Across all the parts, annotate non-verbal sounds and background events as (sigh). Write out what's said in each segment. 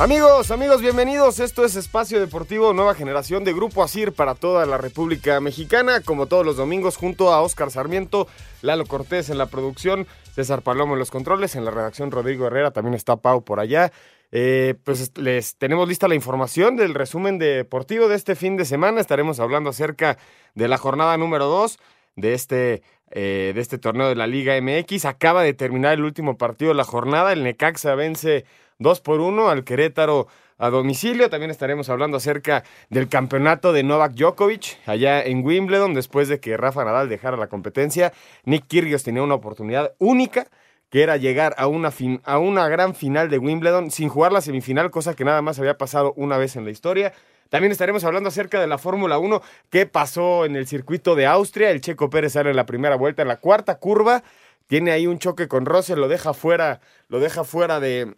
Amigos, amigos, bienvenidos. Esto es Espacio Deportivo Nueva Generación de Grupo Asir para toda la República Mexicana. Como todos los domingos, junto a Oscar Sarmiento, Lalo Cortés en la producción, César Palomo en los controles, en la redacción Rodrigo Herrera, también está Pau por allá. Eh, pues les tenemos lista la información del resumen deportivo de este fin de semana. Estaremos hablando acerca de la jornada número 2 de este, eh, de este torneo de la Liga MX. Acaba de terminar el último partido de la jornada. El Necaxa vence 2 por 1 al Querétaro a domicilio. También estaremos hablando acerca del campeonato de Novak Djokovic allá en Wimbledon después de que Rafa Nadal dejara la competencia. Nick Kyrgios tenía una oportunidad única que era llegar a una, fin, a una gran final de Wimbledon sin jugar la semifinal, cosa que nada más había pasado una vez en la historia. También estaremos hablando acerca de la Fórmula 1, qué pasó en el circuito de Austria. El Checo Pérez sale en la primera vuelta, en la cuarta curva. Tiene ahí un choque con Russell, lo deja fuera, lo deja fuera de,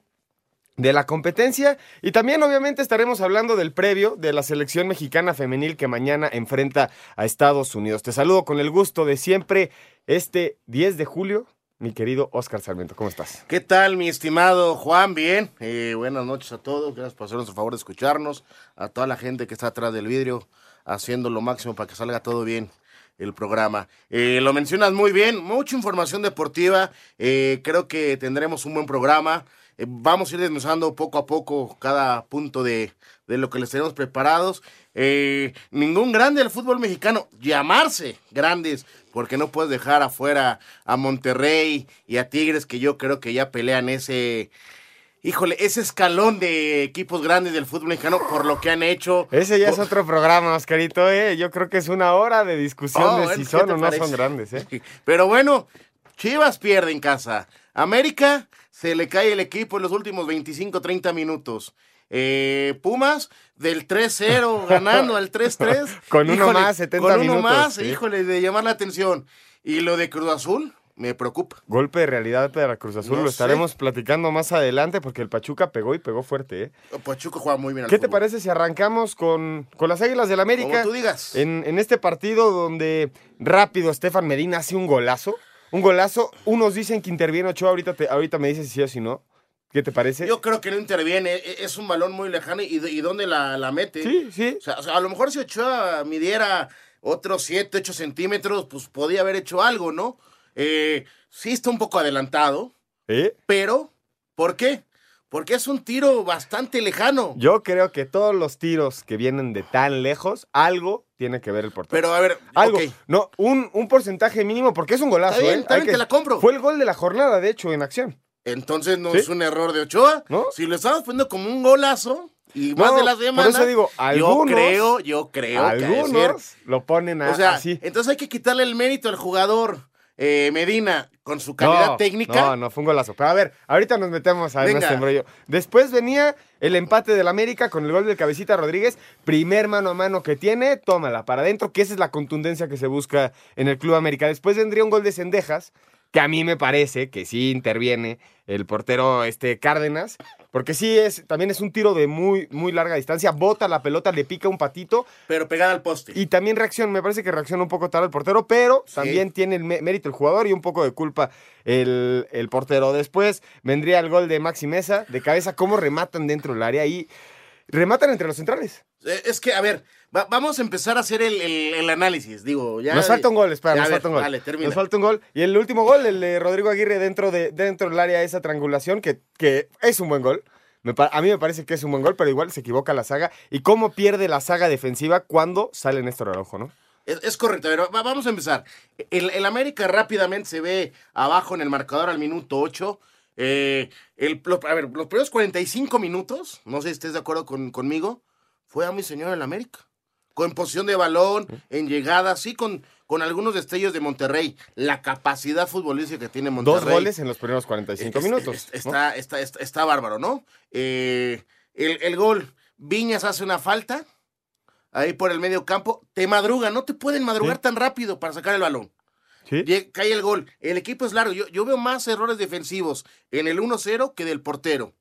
de la competencia. Y también obviamente estaremos hablando del previo de la selección mexicana femenil que mañana enfrenta a Estados Unidos. Te saludo con el gusto de siempre este 10 de julio. Mi querido Oscar Sarmiento, ¿cómo estás? ¿Qué tal, mi estimado Juan? Bien, eh, buenas noches a todos. Gracias por hacernos el favor de escucharnos. A toda la gente que está atrás del vidrio, haciendo lo máximo para que salga todo bien el programa. Eh, lo mencionas muy bien, mucha información deportiva. Eh, creo que tendremos un buen programa. Eh, vamos a ir desmenuzando poco a poco cada punto de, de lo que les tenemos preparados. Eh, ningún grande del fútbol mexicano, llamarse grandes, porque no puedes dejar afuera a Monterrey y a Tigres, que yo creo que ya pelean ese, híjole, ese escalón de equipos grandes del fútbol mexicano por lo que han hecho. Ese ya es otro programa, Oscarito, ¿eh? Yo creo que es una hora de discusión Oh, de si ¿qué son o no parece? son grandes, ¿eh? (laughs) Pero bueno, Chivas pierde en casa. América se le cae el equipo en los últimos 25, 30 minutos. Eh, Pumas del 3-0 (laughs) ganando al 3-3. Con uno más, 70 Con uno minutos, más, sí. híjole, de llamar la atención. Y lo de Cruz Azul me preocupa. Golpe de realidad para Cruz Azul, No lo sé. estaremos platicando más adelante porque el Pachuca pegó y pegó fuerte, ¿eh? Pachuco juega muy bien al ¿Qué te parece si arrancamos con, con las Águilas del América? Como tú digas. En, en este partido donde rápido Estefan Medina hace un golazo. Un golazo. Unos dicen que interviene Ochoa. Ahorita, te- ahorita me dices si sí o si no. ¿Qué te parece? Yo creo que no interviene, e- es un balón muy lejano y, y dónde la, la mete. Sí, sí. O sea, o sea, a lo mejor si Ochoa midiera otros 7, 8 centímetros, pues podía haber hecho algo, ¿no? Eh, sí está un poco adelantado, ¿Eh? pero ¿por qué? Porque es un tiro bastante lejano. Yo creo que todos los tiros que vienen de tan lejos, algo tiene que ver el portero. Pero a ver, Algo. No, un, un porcentaje mínimo, porque es un golazo, Está bien, ¿eh? está bien, te la compro. Fue el gol de la jornada, de hecho, en acción. Entonces no ¿Sí? es un error de Ochoa. ¿No? Si lo estamos poniendo como un golazo y más No, de las por semanas, eso digo, yo algunos- creo, yo creo que de ser. Algunos lo ponen a- O sea, así. entonces hay que quitarle el mérito al jugador eh, Medina con su calidad No, técnica. No, no, fue un golazo. Pero a ver, ahorita nos metemos a este embrollo. Después venía el empate del América con el gol del Cabecita Rodríguez. Primer mano a mano que tiene, tómala para adentro, que esa es la contundencia que se busca en el Club América. Después vendría un gol de Cendejas, que a mí me parece que sí interviene el portero este Cárdenas. Porque sí es, también es un tiro de muy, muy larga distancia. Bota la pelota, le pica un patito. Pero pegada al poste. Y también reacciona, me parece que reacciona un poco tarde el portero, pero Sí. también tiene el mé- mérito el jugador y un poco de culpa el, el portero. Después vendría el gol de Maxi Mesa, de cabeza, cómo rematan dentro del área. Y rematan entre los centrales. Eh, Es que, a ver, va- vamos a empezar a hacer el, el- el análisis. Digo, ya. nos falta un gol, espera, nos ver, falta un gol. Termina. Nos falta un gol. Y el último gol, el de Rodrigo Aguirre dentro, de, dentro del área, esa triangulación, que, que es un buen gol. Me a mí me parece que es un buen gol, pero igual se equivoca la saga. ¿Y cómo pierde la saga defensiva cuando sale Néstor Araujo, no? Es, es correcto, pero va- vamos a empezar. El, el América rápidamente se ve abajo en el marcador al minuto 8. Eh, el, lo- a ver, los primeros 45 minutos, no sé si estés de acuerdo con- conmigo, fue a mi señor el América. Con posición de balón, en llegada, sí, con, con algunos destellos de Monterrey. La capacidad futbolística que tiene Monterrey. Dos goles en los primeros 45 Es- minutos. es- ¿no? Está, está, está, está bárbaro, ¿no? Eh, el, el gol, Viñas hace una falta ahí por el medio campo, te madruga, no te pueden madrugar Sí. tan rápido para sacar el balón. Sí. Cae el gol, el equipo es largo, yo, yo veo más errores defensivos en el 1-0 que del portero.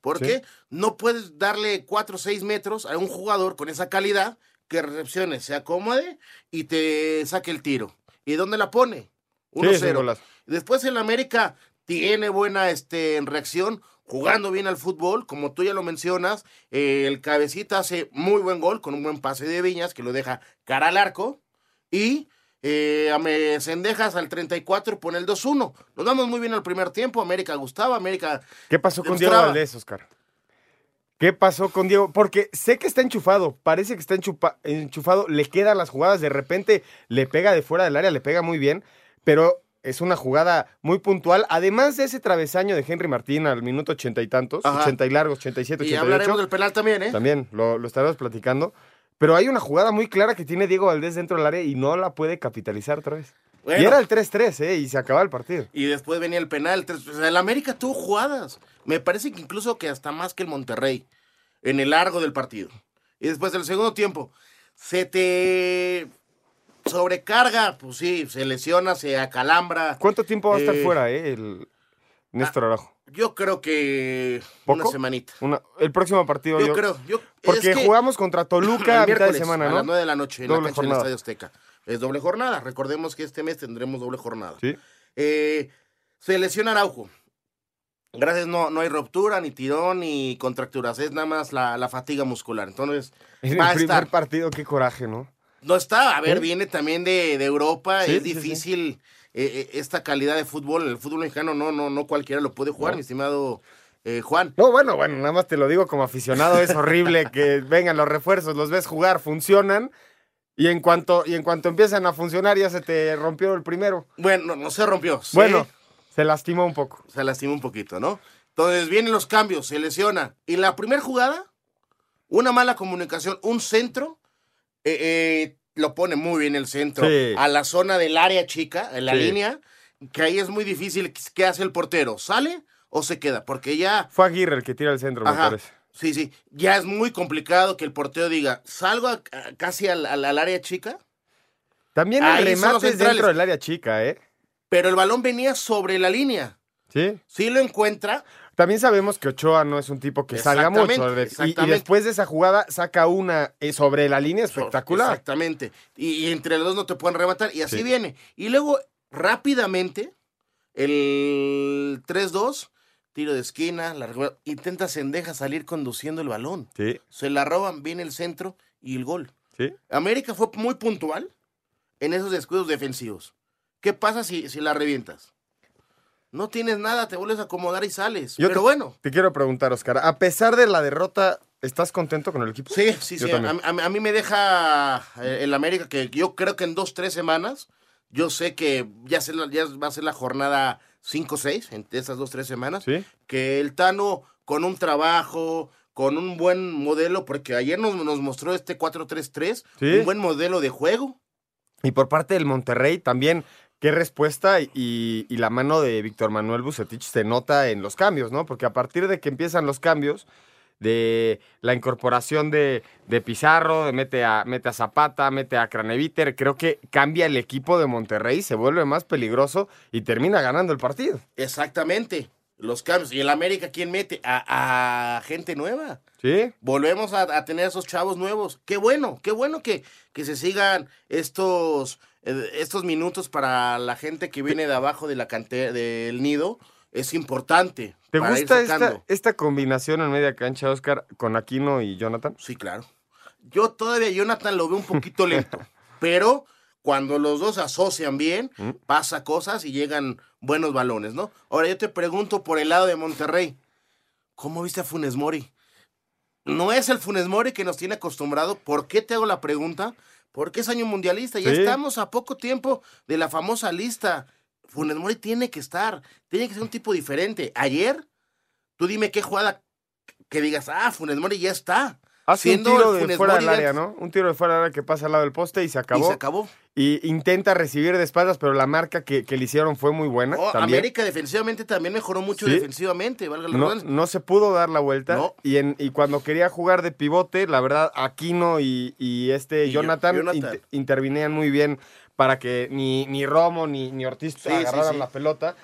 ¿Por Sí. qué? No puedes darle 4 o 6 metros a un jugador con esa calidad que recepcione, se acomode y te saque el tiro. ¿Y dónde la pone? Sí, es un 1-0. golazo. Después el América tiene buena este, reacción, jugando bien al fútbol, como tú ya lo mencionas. eh, el cabecita hace muy buen gol con un buen pase de Viñas que lo deja cara al arco. Y eh, a Me- Cendejas al 34 pone el 2-1. Nos damos muy bien al primer tiempo. América gustaba, América. ¿Qué pasó con Diego. Valdés, Oscar? ¿Qué pasó con Diego? Porque sé que está enchufado, parece que está enchufado, le quedan las jugadas, de repente le pega de fuera del área, le pega muy bien, pero es una jugada muy puntual. Además de ese travesaño de Henry Martín al minuto ochenta y tantos, ochenta y largos, 87, Y 88. hablaremos del penal también, ¿eh? También, lo, lo estaremos platicando. Pero hay una jugada muy clara que tiene Diego Valdés dentro del área y no la puede capitalizar otra vez. Bueno. Y era el 3-3, ¿eh? Y se acaba el partido. Y después venía el penal. tres- o sea, el América tuvo jugadas. Me parece que incluso que hasta más que el Monterrey. En el largo del partido. Y después del segundo tiempo. Se te sobrecarga. Pues sí, se lesiona, se acalambra. ¿Cuánto tiempo va a estar Eh, fuera, eh? El Néstor Araujo. Yo creo que una semanita. Una- el próximo partido Yo, yo, creo. Yo, Porque es que jugamos contra (clears throat) Toluca a mitad de semana, A ¿no? las 9 de la noche en Doble la cancha jornada. del Estadio Azteca. Es doble jornada. Recordemos que este mes tendremos doble jornada. Sí. Eh, se lesiona Araujo. Gracias, no, no hay ruptura, ni tirón, ni contracturas. Es nada más la, la fatiga muscular. Entonces, En va a el primer estar. partido, qué coraje, ¿no? No está. A ver, ¿Sí? viene también de, de Europa. Sí, es sí. Eh, eh, esta calidad de fútbol. El fútbol mexicano no, no, no cualquiera lo puede jugar, No. mi estimado eh, Juan. No, bueno, bueno, nada más te lo digo como aficionado, es horrible que (laughs) vengan los refuerzos, los ves jugar, funcionan, y en cuanto, y en cuanto empiezan a funcionar ya se te rompió el primero. Bueno, no, no se rompió. Bueno, se lastimó un poco. se lastima un poquito, ¿no? Entonces vienen los cambios, se lesiona. Y la primera jugada, una mala comunicación, un centro, eh, eh, lo pone muy bien el centro, Sí. a la zona del área chica, en la Sí. línea, que ahí es muy difícil. ¿Qué hace el portero? ¿Sale o se queda? Porque ya... Fue Aguirre el que tira el centro, me Ajá. parece. Sí, sí. Ya es muy complicado que el portero diga, salgo a- a- casi al, al- al área chica, También el Ahí remate es dentro del área chica, ¿eh? pero el balón venía sobre la línea. Sí. Sí lo encuentra, También sabemos que Ochoa no es un tipo que salga mucho. Y- después de esa jugada saca una eh, sobre la línea espectacular. Exactamente. Y, y entre los dos no te pueden rematar. Y así Sí. viene. Y luego, rápidamente, el 3-2, tiro de esquina, intenta Sendeja salir conduciendo el balón. Sí, Se la roban, viene el centro y el gol. sí. América fue muy puntual en esos descuidos defensivos. ¿Qué pasa si, si la revientas? No tienes nada, te vuelves a acomodar y sales. Yo Pero te- bueno. Te quiero preguntar, Oscar, a pesar de la derrota, ¿estás contento con el equipo? Sí, sí, Yo sí. A, mí me deja eh, el América que yo creo que en dos, tres semanas, yo sé que ya, se ya va a ser la jornada 5-6, entre esas dos, tres semanas, Sí. que el Tano con un trabajo, con un buen modelo, porque ayer nos, nos mostró este 4-3-3, Sí. un buen modelo de juego. Y por parte del Monterrey también, qué respuesta y, y la mano de Víctor Manuel Bucetich se nota en los cambios, ¿no? Porque a partir de que empiezan los cambios, de la incorporación de, de Pizarro, de mete a, mete a Zapata, mete a Craneviter, creo que cambia el equipo de Monterrey, se vuelve más peligroso y termina ganando el partido. Exactamente. Los cambios. ¿Y el América quién mete? A, a gente nueva. ¿Sí? Volvemos a, a tener esos chavos nuevos. Qué bueno, qué bueno que, que se sigan estos, estos minutos para la gente que viene de abajo de la cante- del nido. es importante. ¿Te para ir gusta esta, combinación en media cancha, Oscar, con Aquino y Jonathan? Sí, claro. Yo todavía Jonathan lo veo un poquito (laughs) lento, pero cuando los dos asocian bien, ¿Mm? pasa cosas y llegan buenos balones, ¿no? Ahora yo te pregunto por el lado de Monterrey, ¿cómo viste a Funes Mori? No es el Funes Mori que nos tiene acostumbrado. ¿Por qué te hago la pregunta? Porque es año mundialista. Ya Sí. estamos a poco tiempo de la famosa lista. Funes Mori tiene que estar. Tiene que ser un tipo diferente. Ayer, tú dime qué jugada que digas, ah, Funes Mori ya está. Hace un tiro de Funes fuera Mori del área, ¿no? Un tiro de fuera del área que pasa al lado del poste y se acabó. Y se acabó. Y intenta recibir de espaldas, pero la marca que, que le hicieron fue muy buena. Oh, también. América defensivamente también mejoró mucho Sí. defensivamente, valga la No, no se pudo dar la vuelta. No. Y, en, y cuando quería jugar de pivote, la verdad, Aquino y, y este Y Jonathan, Jonathan. inter- intervinían muy bien para que ni, ni Romo ni, ni Ortiz Sí, agarraran sí, la pelota.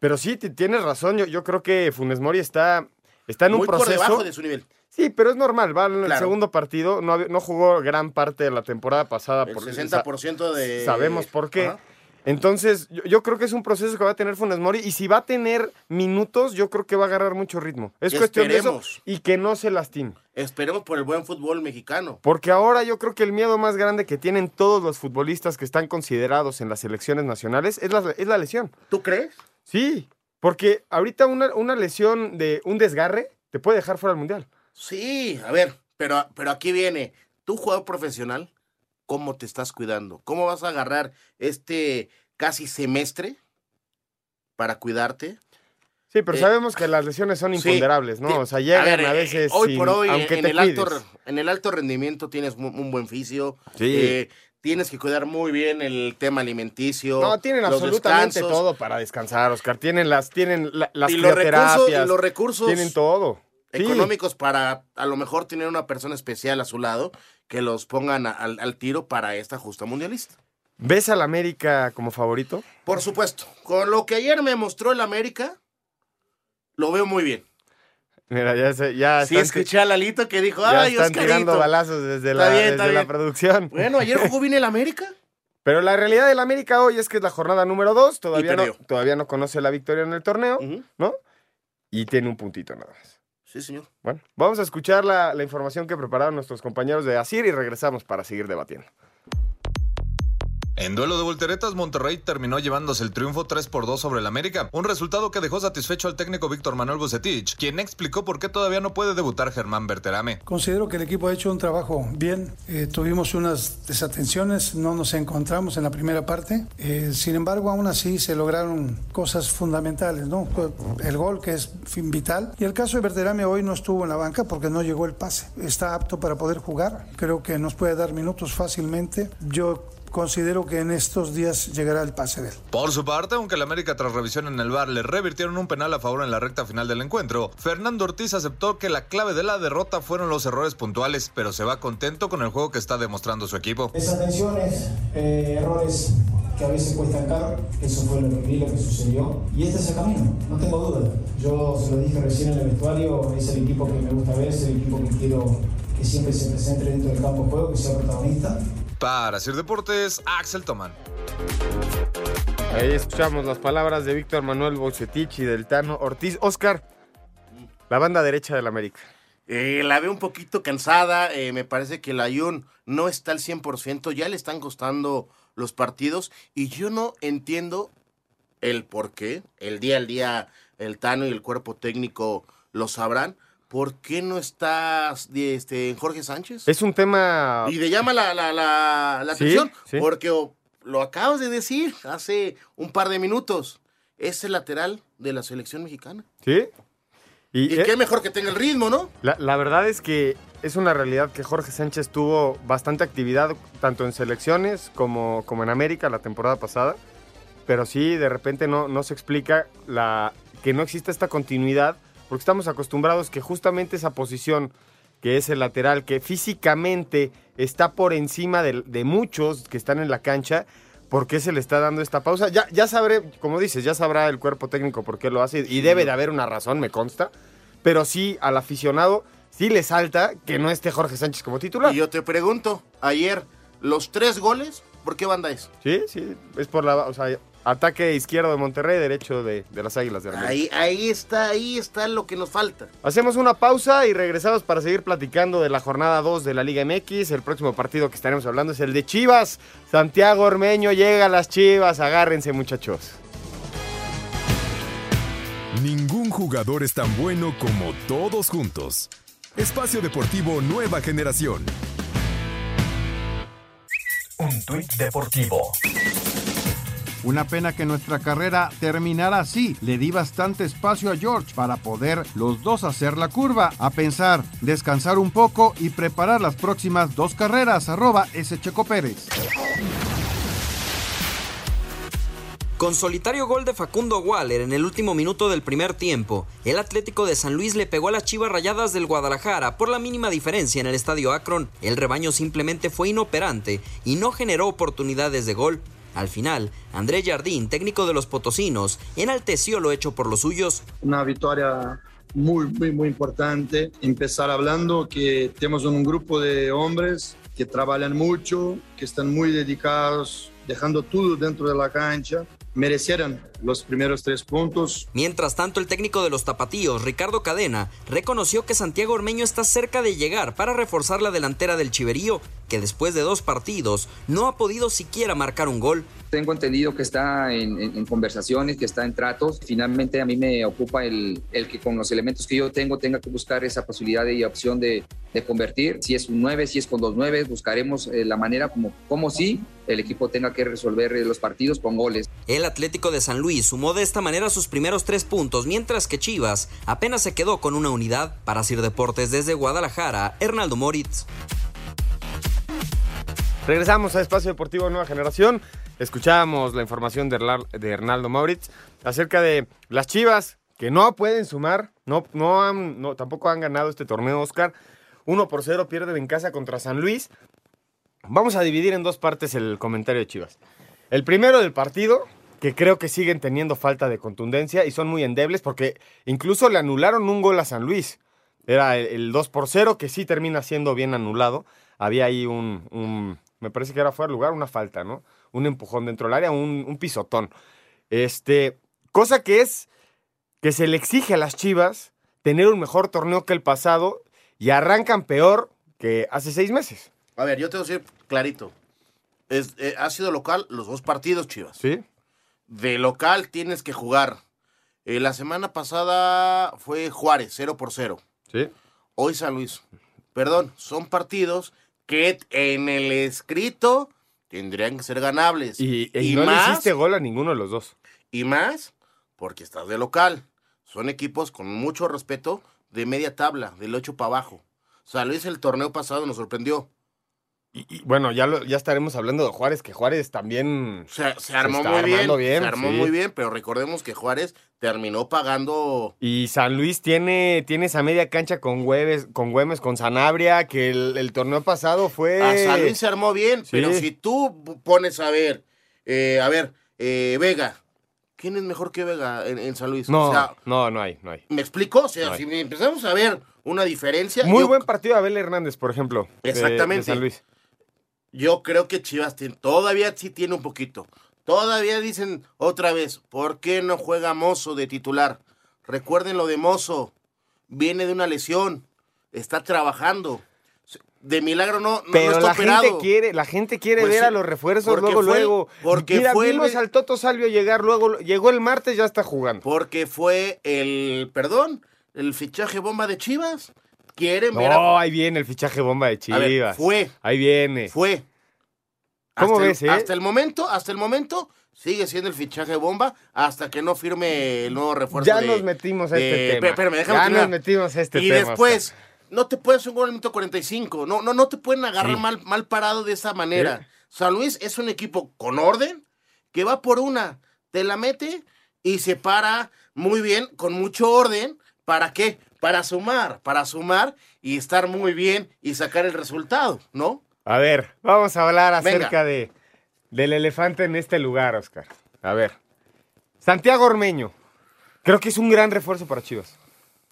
Pero sí, ti- tienes razón. Yo, yo creo que Funes Mori está, está en Muy un por proceso. debajo de su nivel. Sí, pero es normal. Va en el Claro. segundo partido. No, no jugó gran parte de la temporada pasada. El por- 60% de... Sabemos por qué. Ajá. Entonces, yo, yo creo que es un proceso que va a tener Funes Mori y si va a tener minutos, yo creo que va a agarrar mucho ritmo. Es cuestión de eso Esperemos. y que no se lastime. Esperemos por el buen fútbol mexicano. Porque ahora yo creo que el miedo más grande que tienen todos los futbolistas que están considerados en las selecciones nacionales es la, es la lesión. ¿Tú crees? Sí, porque ahorita una, una lesión de un desgarre te puede dejar fuera del mundial. Sí, a ver, pero, pero aquí viene, tú jugador profesional, ¿cómo te estás cuidando? ¿Cómo vas a agarrar este casi semestre para cuidarte? Sí, pero Eh, sabemos que las lesiones son Sí, imponderables, ¿no? O sea, llegan a, ver, eh, veces hoy sin- por hoy, aunque en, te el alto, en el alto rendimiento tienes un, un buen fisio. Sí. eh, tienes que cuidar muy bien el tema alimenticio. No, tienen los absolutamente descansos, todo para descansar, Oscar. Tienen las, tienen la- las y los recursos, y los recursos tienen todo. Sí. económicos para a lo mejor tener una persona especial a su lado que los pongan a- al, al tiro para esta justa mundialista. ¿Ves al América como favorito? Por supuesto, con lo que ayer me mostró el América, lo veo muy bien. Mira, ya, se, ya Sí, escuché a Lalito que dijo, ya ay, están Oscarito. tirando balazos desde, la, Está bien, desde la producción. Bueno, ayer jugó bien el América. Pero la realidad del América hoy es que es la jornada número dos. Todavía, no, todavía no conoce la victoria en el torneo. ¿no? Y tiene un puntito nada más. Sí, señor. Bueno, vamos a escuchar la, la información que prepararon nuestros compañeros de Asir y regresamos para seguir debatiendo. En duelo de volteretas, Monterrey terminó llevándose el triunfo 3 por 2 sobre el América, un resultado que dejó satisfecho al técnico Víctor Manuel Bucetich, quien explicó por qué todavía no puede debutar Germán Berterame. Considero que el equipo ha hecho un trabajo bien. Eh, tuvimos unas desatenciones, no nos encontramos en la primera parte. Eh, sin embargo, aún así se lograron cosas fundamentales, ¿no? El gol que es vital. Y el caso de Berterame hoy no estuvo en la banca porque no llegó el pase. Está apto para poder jugar. Creo que nos puede dar minutos fácilmente. Yo considero que en estos días llegará el pase de él. Por su parte, aunque el América tras revisión en el VAR le revirtieron un penal a favor en la recta final del encuentro, Fernando Ortiz aceptó que la clave de la derrota fueron los errores puntuales, pero se va contento con el juego que está demostrando su equipo. Desatenciones, eh, errores que a veces cuestan caro, eso fue lo que vi, lo que sucedió. Y este es el camino, no tengo duda. Yo se lo dije recién en el vestuario, es el equipo que me gusta ver, es el equipo que quiero que siempre se presente dentro del campo de juego, que sea protagonista. Para Sir Deportes, Axel Toman. Ahí escuchamos las palabras de Víctor Manuel Bocetich y del Tano Ortiz. Oscar, la banda derecha del América. Eh, la veo un poquito cansada. eh, me parece que la Jun no está al 100%. Ya le están costando los partidos. Y yo no entiendo el por qué. El día al día, el Tano y el cuerpo técnico lo sabrán. ¿Por qué no estás este, Jorge Sánchez? Es un tema... Y le llama la, la, la, la Sí, atención. sí. Porque lo acabas de decir hace un par de minutos. Es el lateral de la selección mexicana. ¿Sí? Y, eh, qué mejor que tenga el ritmo, ¿no? La, la verdad es que es una realidad que Jorge Sánchez tuvo bastante actividad tanto en selecciones como, como en América la temporada pasada, pero sí de repente no, no se explica la, que no existe esta continuidad porque estamos acostumbrados que justamente esa posición que es el lateral, que físicamente está por encima de, de muchos que están en la cancha, ¿por qué se le está dando esta pausa? Ya, ya sabré, como dices, ya sabrá el cuerpo técnico por qué lo hace y debe de haber una razón, me consta, pero sí al aficionado sí le salta que no esté Jorge Sánchez como titular. Y yo te pregunto, ayer, los tres goles, ¿por qué banda es? Sí, sí, es por la, o sea, Ataque izquierdo de Monterrey, derecho de, de las Águilas de América. Ahí, ahí está, ahí está lo que nos falta. Hacemos una pausa y regresamos para seguir platicando de la jornada 2 de la Liga MX. El próximo partido que estaremos hablando es el de Chivas. Santiago Ormeño llega a las Chivas. Agárrense, muchachos. Ningún jugador es tan bueno como todos juntos. Espacio Deportivo Nueva Generación. Un tuit deportivo. Una pena que nuestra carrera terminara así. Le di bastante espacio a George para poder los dos hacer la curva, a pensar, descansar un poco y preparar las próximas dos carreras. Arroba S. Checo Pérez. Con solitario gol de Facundo Waller en el último minuto del primer tiempo, el Atlético de San Luis le pegó a las Chivas Rayadas del Guadalajara por la mínima diferencia en el estadio Akron. El rebaño simplemente fue inoperante y no generó oportunidades de gol. Al final, André Jardín, técnico de los Potosinos, enalteció lo hecho por los suyos. Una victoria muy, muy, muy importante. Empezar hablando que tenemos un grupo de hombres que trabajan mucho, que están muy dedicados, dejando todo dentro de la cancha. Merecieran los primeros tres puntos. Mientras tanto, el técnico de los Tapatíos, Ricardo Cadena, reconoció que Santiago Ormeño está cerca de llegar para reforzar la delantera del Chiverío, que después de dos partidos no ha podido siquiera marcar un gol. Tengo entendido que está en, en- en conversaciones, que está en tratos. Finalmente a mí me ocupa el, el que con los elementos que yo tengo tenga que buscar esa posibilidad y opción de, de convertir. Si es un 9, si es con dos 9, buscaremos eh, la manera como, como si el equipo tenga que resolver eh, los partidos con goles. El Atlético de San Luis sumó de esta manera sus primeros tres puntos, mientras que Chivas apenas se quedó con una unidad. Para Sir Deportes desde Guadalajara, Hernaldo Moritz. Regresamos a Espacio Deportivo Nueva Generación. Escuchábamos la información de, de Hernaldo Maurits acerca de las Chivas que no pueden sumar, no, no han, tampoco han ganado este torneo, Oscar. 1 por 0 pierden en casa contra San Luis. Vamos a dividir en dos partes el comentario de Chivas. El primero del partido, que creo que siguen teniendo falta de contundencia y son muy endebles porque incluso le anularon un gol a San Luis. Era el, el 2 por 0, que sí termina siendo bien anulado. Había ahí un, un- me parece que era fuera de lugar, una falta, ¿no? Un empujón dentro del área, un, un pisotón. Este, cosa que es que se le exige a las Chivas tener un mejor torneo que el pasado y arrancan peor que hace seis meses. A ver, yo te voy a decir clarito. Es, eh, ha sido local los dos partidos, Chivas. Sí. De local tienes que jugar. Eh, la semana pasada fue Juárez, 0 por 0. Sí. Hoy San Luis. Perdón, son partidos que en el escrito tendrían que ser ganables. Y, y no le hiciste gol a ninguno de los dos. Y más porque estás de local. Son equipos con mucho respeto de media tabla, del 8 para abajo. San Luis el torneo pasado nos sorprendió. Y bueno, ya, lo- ya estaremos hablando de Juárez, que Juárez también Se, se armó muy bien, Se armó sí. muy bien, pero recordemos que Juárez terminó pagando. Y San Luis tiene, tiene esa media cancha con Güemes, con Güemes, con Sanabria, que el, el torneo pasado fue. A San Luis se armó bien, Sí. pero si tú pones a ver, eh, a ver, eh, Vega, ¿quién es mejor que Vega en, en San Luis? No, O sea, no, no hay, no hay. ¿me explico? O sea, No si empezamos a ver una diferencia. Muy yo- buen partido Abel Hernández, por ejemplo. de- Exactamente. de San Luis. Yo creo que Chivas tiene- todavía sí tiene un poquito. Todavía dicen otra vez, ¿por qué no juega Mozo de titular? Recuerden lo de Mozo. Viene de una lesión. Está trabajando. De milagro no, no, no Pero está la operado. gente quiere, la gente quiere Pues ver sí, a los refuerzos porque luego, fue- luego. porque Mira, fue vimos al Toto Salvio llegar luego, llegó el martes, ya está jugando. Porque fue el, perdón, el fichaje bomba de Chivas. Quieren ver No, a... ahí viene el fichaje bomba de A ver, Chivas. fue. Ahí viene. Fue. ¿Cómo Hasta el- ves, eh? Hasta el momento, hasta el momento, sigue siendo el fichaje bomba hasta que no firme el nuevo refuerzo Ya de- nos metimos a de- este tema. Espé- Espérame, déjame ya terminar. nos metimos a este y tema. después, no te puedes un gol al minuto 45. No, no, no te pueden agarrar Sí. mal, mal parado de esa manera. San Luis es un equipo con orden que va por una, te la mete y se para muy bien, con mucho orden. ¿Para qué? Para sumar, para sumar y estar muy bien y sacar el resultado, ¿no? A ver, vamos a hablar acerca de del elefante en este lugar, Oscar. A ver. Santiago Ormeño. Creo que es un gran refuerzo para Chivas.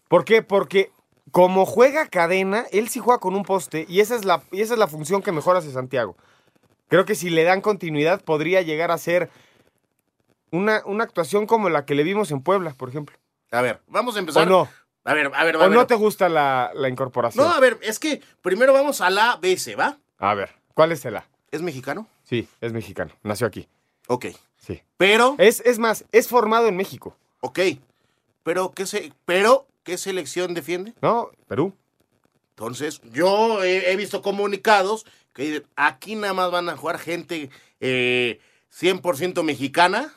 ¿Por qué? Porque como juega cadena, él sí juega con un poste y esa es la, y esa es la función que mejor hace Santiago. Creo que si le dan continuidad podría llegar a ser una, una actuación como la que le vimos en Puebla, por ejemplo. A ver, vamos a empezar. ¿O no? A ver, a ver, a ¿O ver. no te gusta la, la incorporación? No, a ver, es que primero vamos a la BC, ¿va? A ver, ¿cuál es el A? ¿Es mexicano? Sí, es mexicano. Nació aquí. Ok. Sí. Pero. Es, es más, es formado en México. Ok. Pero, ¿qué, se, pero, ¿qué selección defiende? No, Perú. Entonces, yo he, he visto comunicados que dicen, aquí nada más van a jugar gente eh, 100% mexicana